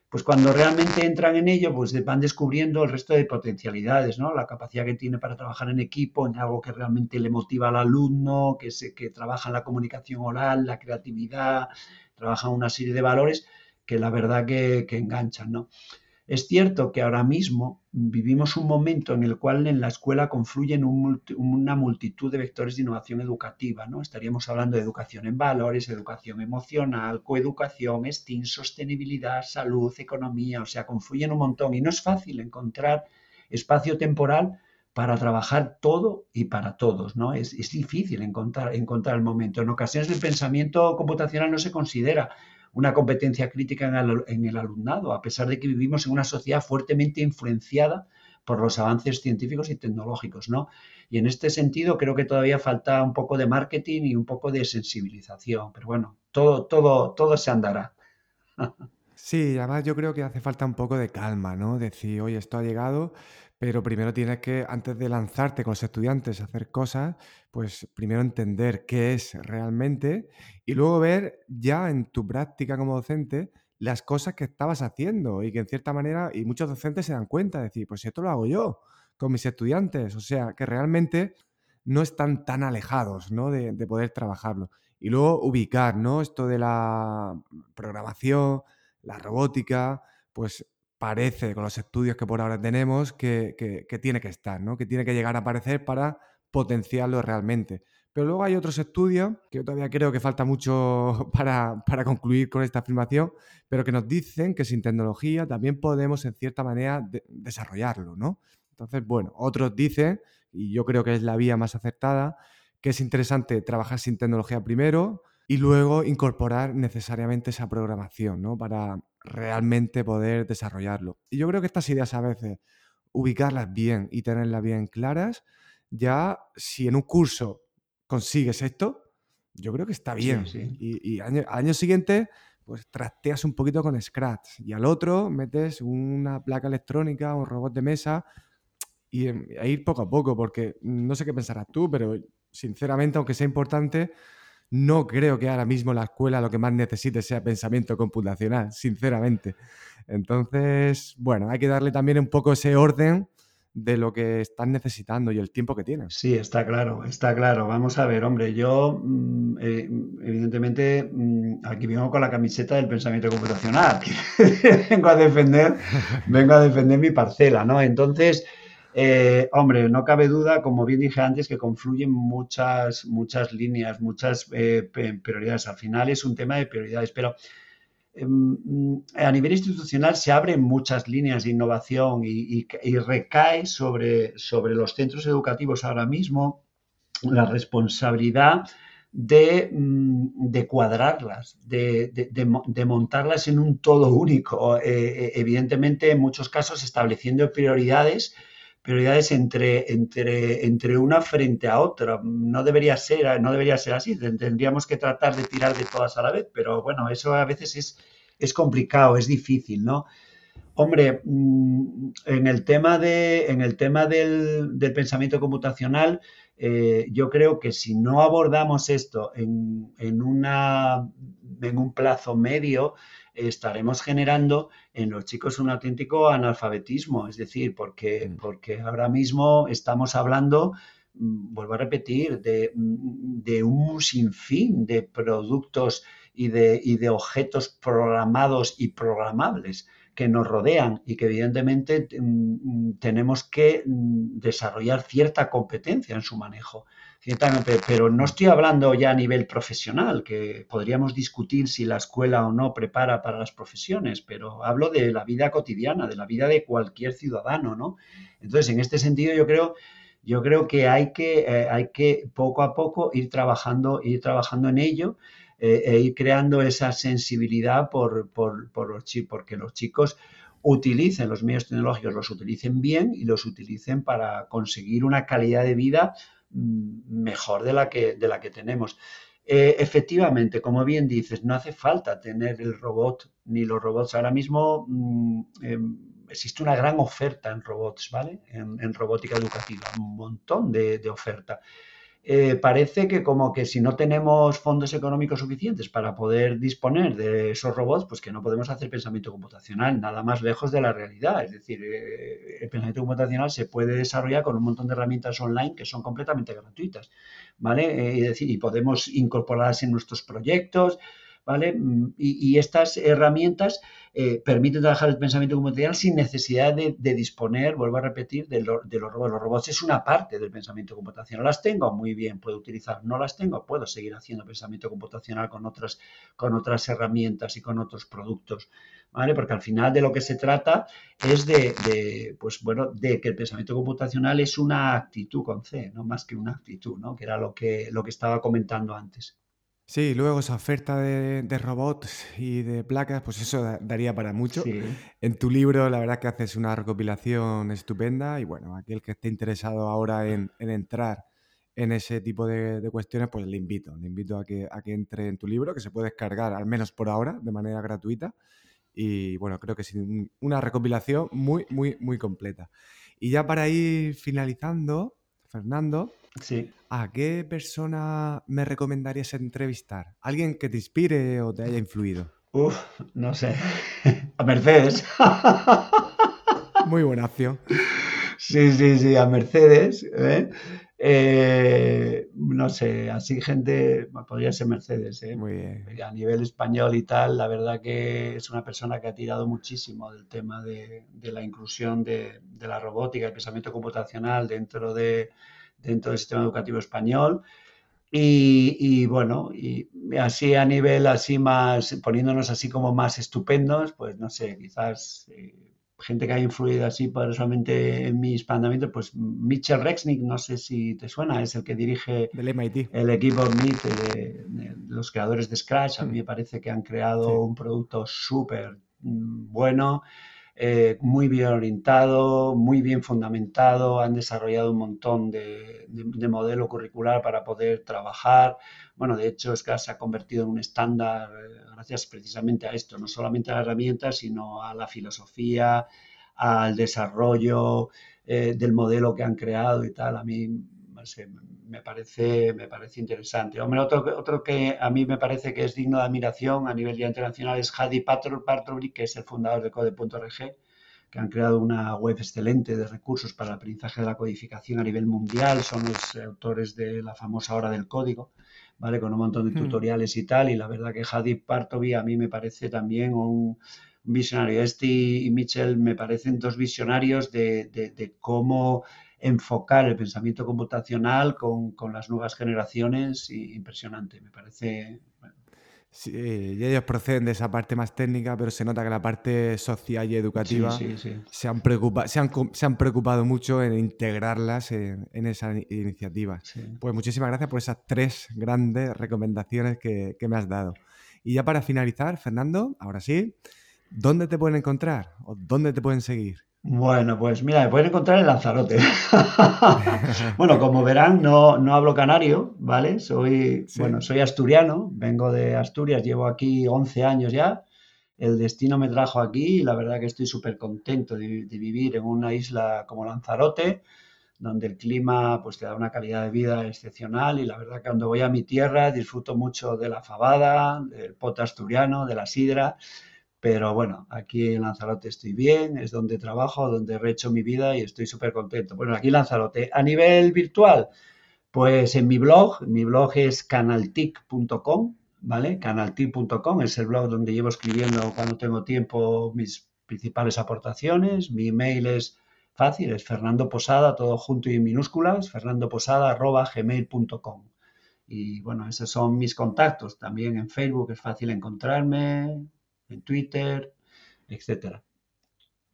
pues cuando realmente entran en ello, pues van descubriendo el resto de potencialidades, ¿no? La capacidad que tiene para trabajar en equipo, en algo que realmente le motiva al alumno, que, se, que trabaja en la comunicación oral, la creatividad, trabaja una serie de valores que la verdad que, que enganchan, ¿no? Es cierto que ahora mismo vivimos un momento en el cual en la escuela confluyen una multitud de vectores de innovación educativa. ¿no? Estaríamos hablando de educación en valores, educación emocional, coeducación, STEAM, sostenibilidad, salud, economía, o sea, confluyen un montón y no es fácil encontrar espacio temporal para trabajar todo y para todos, ¿no? Es, difícil encontrar, encontrar el momento. En ocasiones el pensamiento computacional no se considera una competencia crítica en el, alumnado, a pesar de que vivimos en una sociedad fuertemente influenciada por los avances científicos y tecnológicos, ¿no? Y en este sentido creo que todavía falta un poco de marketing y un poco de sensibilización, pero bueno, todo, todo, todo se andará. Sí, además yo creo que hace falta un poco de calma, ¿no? Decir, oye, esto ha llegado, pero primero tienes que, antes de lanzarte con los estudiantes a hacer cosas, pues primero entender qué es realmente y luego ver ya en tu práctica como docente las cosas que estabas haciendo y que en cierta manera, y muchos docentes se dan cuenta, de decir, pues esto lo hago yo con mis estudiantes, o sea, que realmente no están tan alejados ¿no? de, de poder trabajarlo. Y luego ubicar, ¿no? Esto de la programación, la robótica, pues parece, con los estudios que por ahora tenemos, que, tiene que estar, ¿no? que tiene que llegar a aparecer para potenciarlo realmente. Pero luego hay otros estudios, que yo todavía creo que falta mucho para, concluir con esta afirmación, pero que nos dicen que sin tecnología también podemos en cierta manera desarrollarlo, ¿no? Entonces, bueno, otros dicen, y yo creo que es la vía más acertada, que es interesante trabajar sin tecnología primero y luego incorporar necesariamente esa programación, ¿no? Para realmente poder desarrollarlo. Y yo creo que estas ideas a veces, ubicarlas bien y tenerlas bien claras, ya si en un curso consigues esto, yo creo que está bien. Y, al año, siguiente, pues trasteas un poquito con Scratch. Y al otro metes una placa electrónica, un robot de mesa y a ir poco a poco, porque no sé qué pensarás tú, pero sinceramente, aunque sea importante, no creo que ahora mismo la escuela lo que más necesite sea pensamiento computacional, sinceramente. Entonces, bueno, hay que darle también un poco ese orden de lo que están necesitando y el tiempo que tienen. Sí, está claro, está claro. Vamos a ver, hombre, yo mm, eh, evidentemente mm, aquí vengo con la camiseta del pensamiento computacional. vengo a defender, vengo a defender mi parcela, ¿no? Entonces, eh, hombre, no cabe duda, como bien dije antes, que confluyen muchas, muchas líneas, muchas eh, prioridades. Al final es un tema de prioridades, pero em, a nivel institucional se abren muchas líneas de innovación y, recae sobre, sobre los centros educativos ahora mismo la responsabilidad de, mm, cuadrarlas, de, montarlas en un todo único. Eh, evidentemente, en muchos casos, estableciendo prioridades prioridades entre, entre, entre una frente a otra. No debería, ser, no debería ser así, tendríamos que tratar de tirar de todas a la vez, pero bueno, eso a veces es, es complicado, es difícil, ¿no? Hombre, mm, en el tema, de, en el tema del, pensamiento computacional, eh, yo creo que si no abordamos esto en, en, una, en un plazo medio, estaremos generando en los chicos un auténtico analfabetismo, es decir, porque, mm. porque ahora mismo estamos hablando, mm, vuelvo a repetir, de, mm, de un sinfín de productos y de, y de objetos programados y programables que nos rodean y que evidentemente tenemos que desarrollar cierta competencia en su manejo. Ciertamente, pero no estoy hablando ya a nivel profesional, que podríamos discutir si la escuela o no prepara para las profesiones, pero hablo de la vida cotidiana, de la vida de cualquier ciudadano, ¿no? Entonces, en este sentido, yo creo, yo creo que hay que, eh, hay que poco a poco ir trabajando, ir trabajando en ello eh, e ir creando esa sensibilidad por, por, por los chicos, porque los chicos utilicen los medios tecnológicos, los utilicen bien y los utilicen para conseguir una calidad de vida mejor de la que, de la que tenemos. Eh, efectivamente, como bien dices, no hace falta tener el robot ni los robots. Ahora mismo mm, em, existe una gran oferta en robots, ¿vale? En, robótica educativa, un montón de, oferta. Eh, parece que como que si no tenemos fondos económicos suficientes para poder disponer de esos robots, pues que no podemos hacer pensamiento computacional, nada más lejos de la realidad. Es decir, eh, el pensamiento computacional se puede desarrollar con un montón de herramientas online que son completamente gratuitas, ¿vale? y, decir, y podemos incorporarlas en nuestros proyectos, Mm, y, estas herramientas eh, permiten trabajar el pensamiento computacional sin necesidad de, disponer, vuelvo a repetir, de, los robots. Los robots es una parte del pensamiento computacional. ¿Las tengo? Muy bien, puedo utilizar. ¿No las tengo? Puedo seguir haciendo pensamiento computacional con otras, con otras herramientas y con otros productos. ¿Vale? Porque al final de lo que se trata es de, pues bueno, de que el pensamiento computacional es una actitud con C, no más que una actitud, ¿no? Que era lo que, lo que estaba comentando antes. Sí, luego esa oferta de, robots y de placas, pues eso daría para mucho. En tu libro, la verdad que haces una recopilación estupenda y bueno, aquel que esté interesado ahora en, entrar en ese tipo de, cuestiones, pues le invito, le invito a que, a que entre en tu libro, que se puede descargar, al menos por ahora, de manera gratuita. Y bueno, creo que es una recopilación muy, muy, muy completa. Y ya para ir finalizando, Fernando, Sí. ¿A qué persona me recomendarías entrevistar? ¿Alguien que te inspire o te haya influido? Uf, no sé. A Mercedes. Muy buena acción. Sí, sí, sí, a Mercedes. ¿eh? Eh, no sé, así gente, podría ser Mercedes. ¿eh? Muy bien. A nivel español y tal, la verdad que es una persona que ha tirado muchísimo del tema de, la inclusión de, de, la robótica, el pensamiento computacional dentro de, dentro del sistema educativo español. Y, bueno, y así a nivel así más, poniéndonos así como más estupendos, pues no sé, quizás eh, gente que ha influido así personalmente en mi expandamiento, pues Mitchell Rexnick, no sé si te suena, es el que dirige el equipo MIT de, los creadores de Scratch. A mí me parece que han creado un producto súper mm, bueno. Eh, muy bien orientado, muy bien fundamentado, han desarrollado un montón de, modelo curricular para poder trabajar. Bueno, de hecho, que se ha convertido en un estándar eh, gracias precisamente a esto, no solamente a la herramienta, sino a la filosofía, al desarrollo eh, del modelo que han creado y tal. A mí me, parece, me parece interesante. Hombre, otro, otro que a mí me parece que es digno de admiración a nivel internacional es Hadi Partrovic, que es el fundador de Code.org, que han creado una web excelente de recursos para el aprendizaje de la codificación a nivel mundial. Son los autores de la famosa hora del código. ¿vale? Con un montón de hmm. tutoriales y tal, y la verdad que Hadi Partovi a mí me parece también un, visionario. Este y Mitchell me parecen dos visionarios de, de cómo enfocar el pensamiento computacional con, las nuevas generaciones y impresionante, me parece. Sí, y ellos proceden de esa parte más técnica, pero se nota que la parte social y educativa Se, han preocupado, se, han, preocupado mucho en integrarlas en, esas iniciativas. Pues muchísimas gracias por esas tres grandes recomendaciones que, que me has dado. Y ya para finalizar, Fernando, ahora sí, ¿dónde te pueden encontrar o dónde te pueden seguir? Bueno, pues mira, me pueden encontrar en Lanzarote. bueno, como verán, no, no hablo canario, ¿vale? Soy, bueno, soy asturiano, vengo de Asturias, llevo aquí 11 años ya. El destino me trajo aquí y la verdad que estoy súper contento de, vivir en una isla como Lanzarote, donde el clima pues te da una calidad de vida excepcional y la verdad que cuando voy a mi tierra disfruto mucho de la fabada, del pote asturiano, de la sidra pero bueno, aquí en Lanzarote estoy bien, es donde trabajo, donde he hecho mi vida y estoy súper contento. Bueno, aquí en Lanzarote. A nivel virtual, pues en mi blog, mi blog es canaltic.com, ¿vale? Canaltic.com es el blog donde llevo escribiendo cuando tengo tiempo mis principales aportaciones. Mi email es fácil, es Fernando Posada, todo junto y en minúsculas, fernandoposada.gmail.com. Y bueno, esos son mis contactos. También en Facebook es fácil encontrarme, en Twitter, etcétera.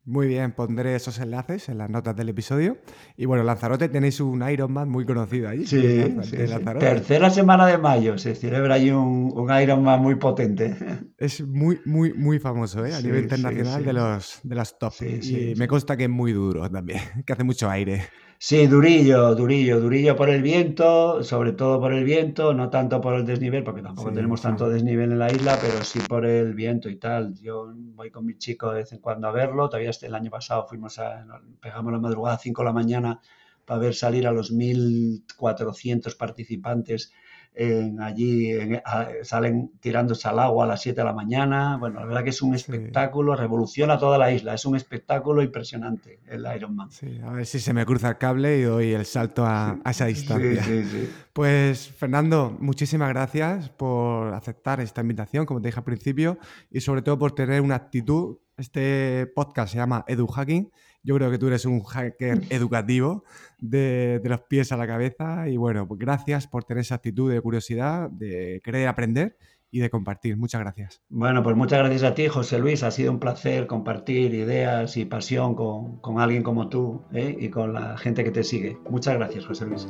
Muy bien, pondré esos enlaces en las notas del episodio. Y bueno, Lanzarote tenéis un Ironman muy conocido allí. Sí, sí, tercera semana de mayo se celebra allí un, un Ironman muy potente. Es muy, muy, muy famoso ¿eh? a nivel internacional de los de las top. y me consta que es muy duro también, que hace mucho aire. Sí, durillo, durillo, durillo por el viento, sobre todo por el viento, no tanto por el desnivel, porque tampoco tenemos tanto desnivel en la isla, pero sí por el viento y tal. Yo voy con mi chico de vez en cuando a verlo, todavía el año pasado fuimos a, pegamos la madrugada a 5 de la mañana para ver salir a los 1.400 participantes allí salen tirándose al agua a las 7 de la mañana. Bueno, la verdad que es un espectáculo, revoluciona toda la isla, es un espectáculo impresionante el Ironman. Sí, a ver si se me cruza el cable y doy el salto a, esa distancia. pues Fernando, muchísimas gracias por aceptar esta invitación, como te dije al principio, y sobre todo por tener una actitud. Este podcast se llama Edu Hacking yo creo que tú eres un hacker educativo de, los pies a la cabeza y bueno, pues gracias por tener esa actitud de curiosidad, de querer aprender y de compartir. Muchas gracias. Bueno, pues muchas gracias a ti, José Luis. Ha sido un placer compartir ideas y pasión con, alguien como tú ¿eh? y con la gente que te sigue. Muchas gracias, José Luis.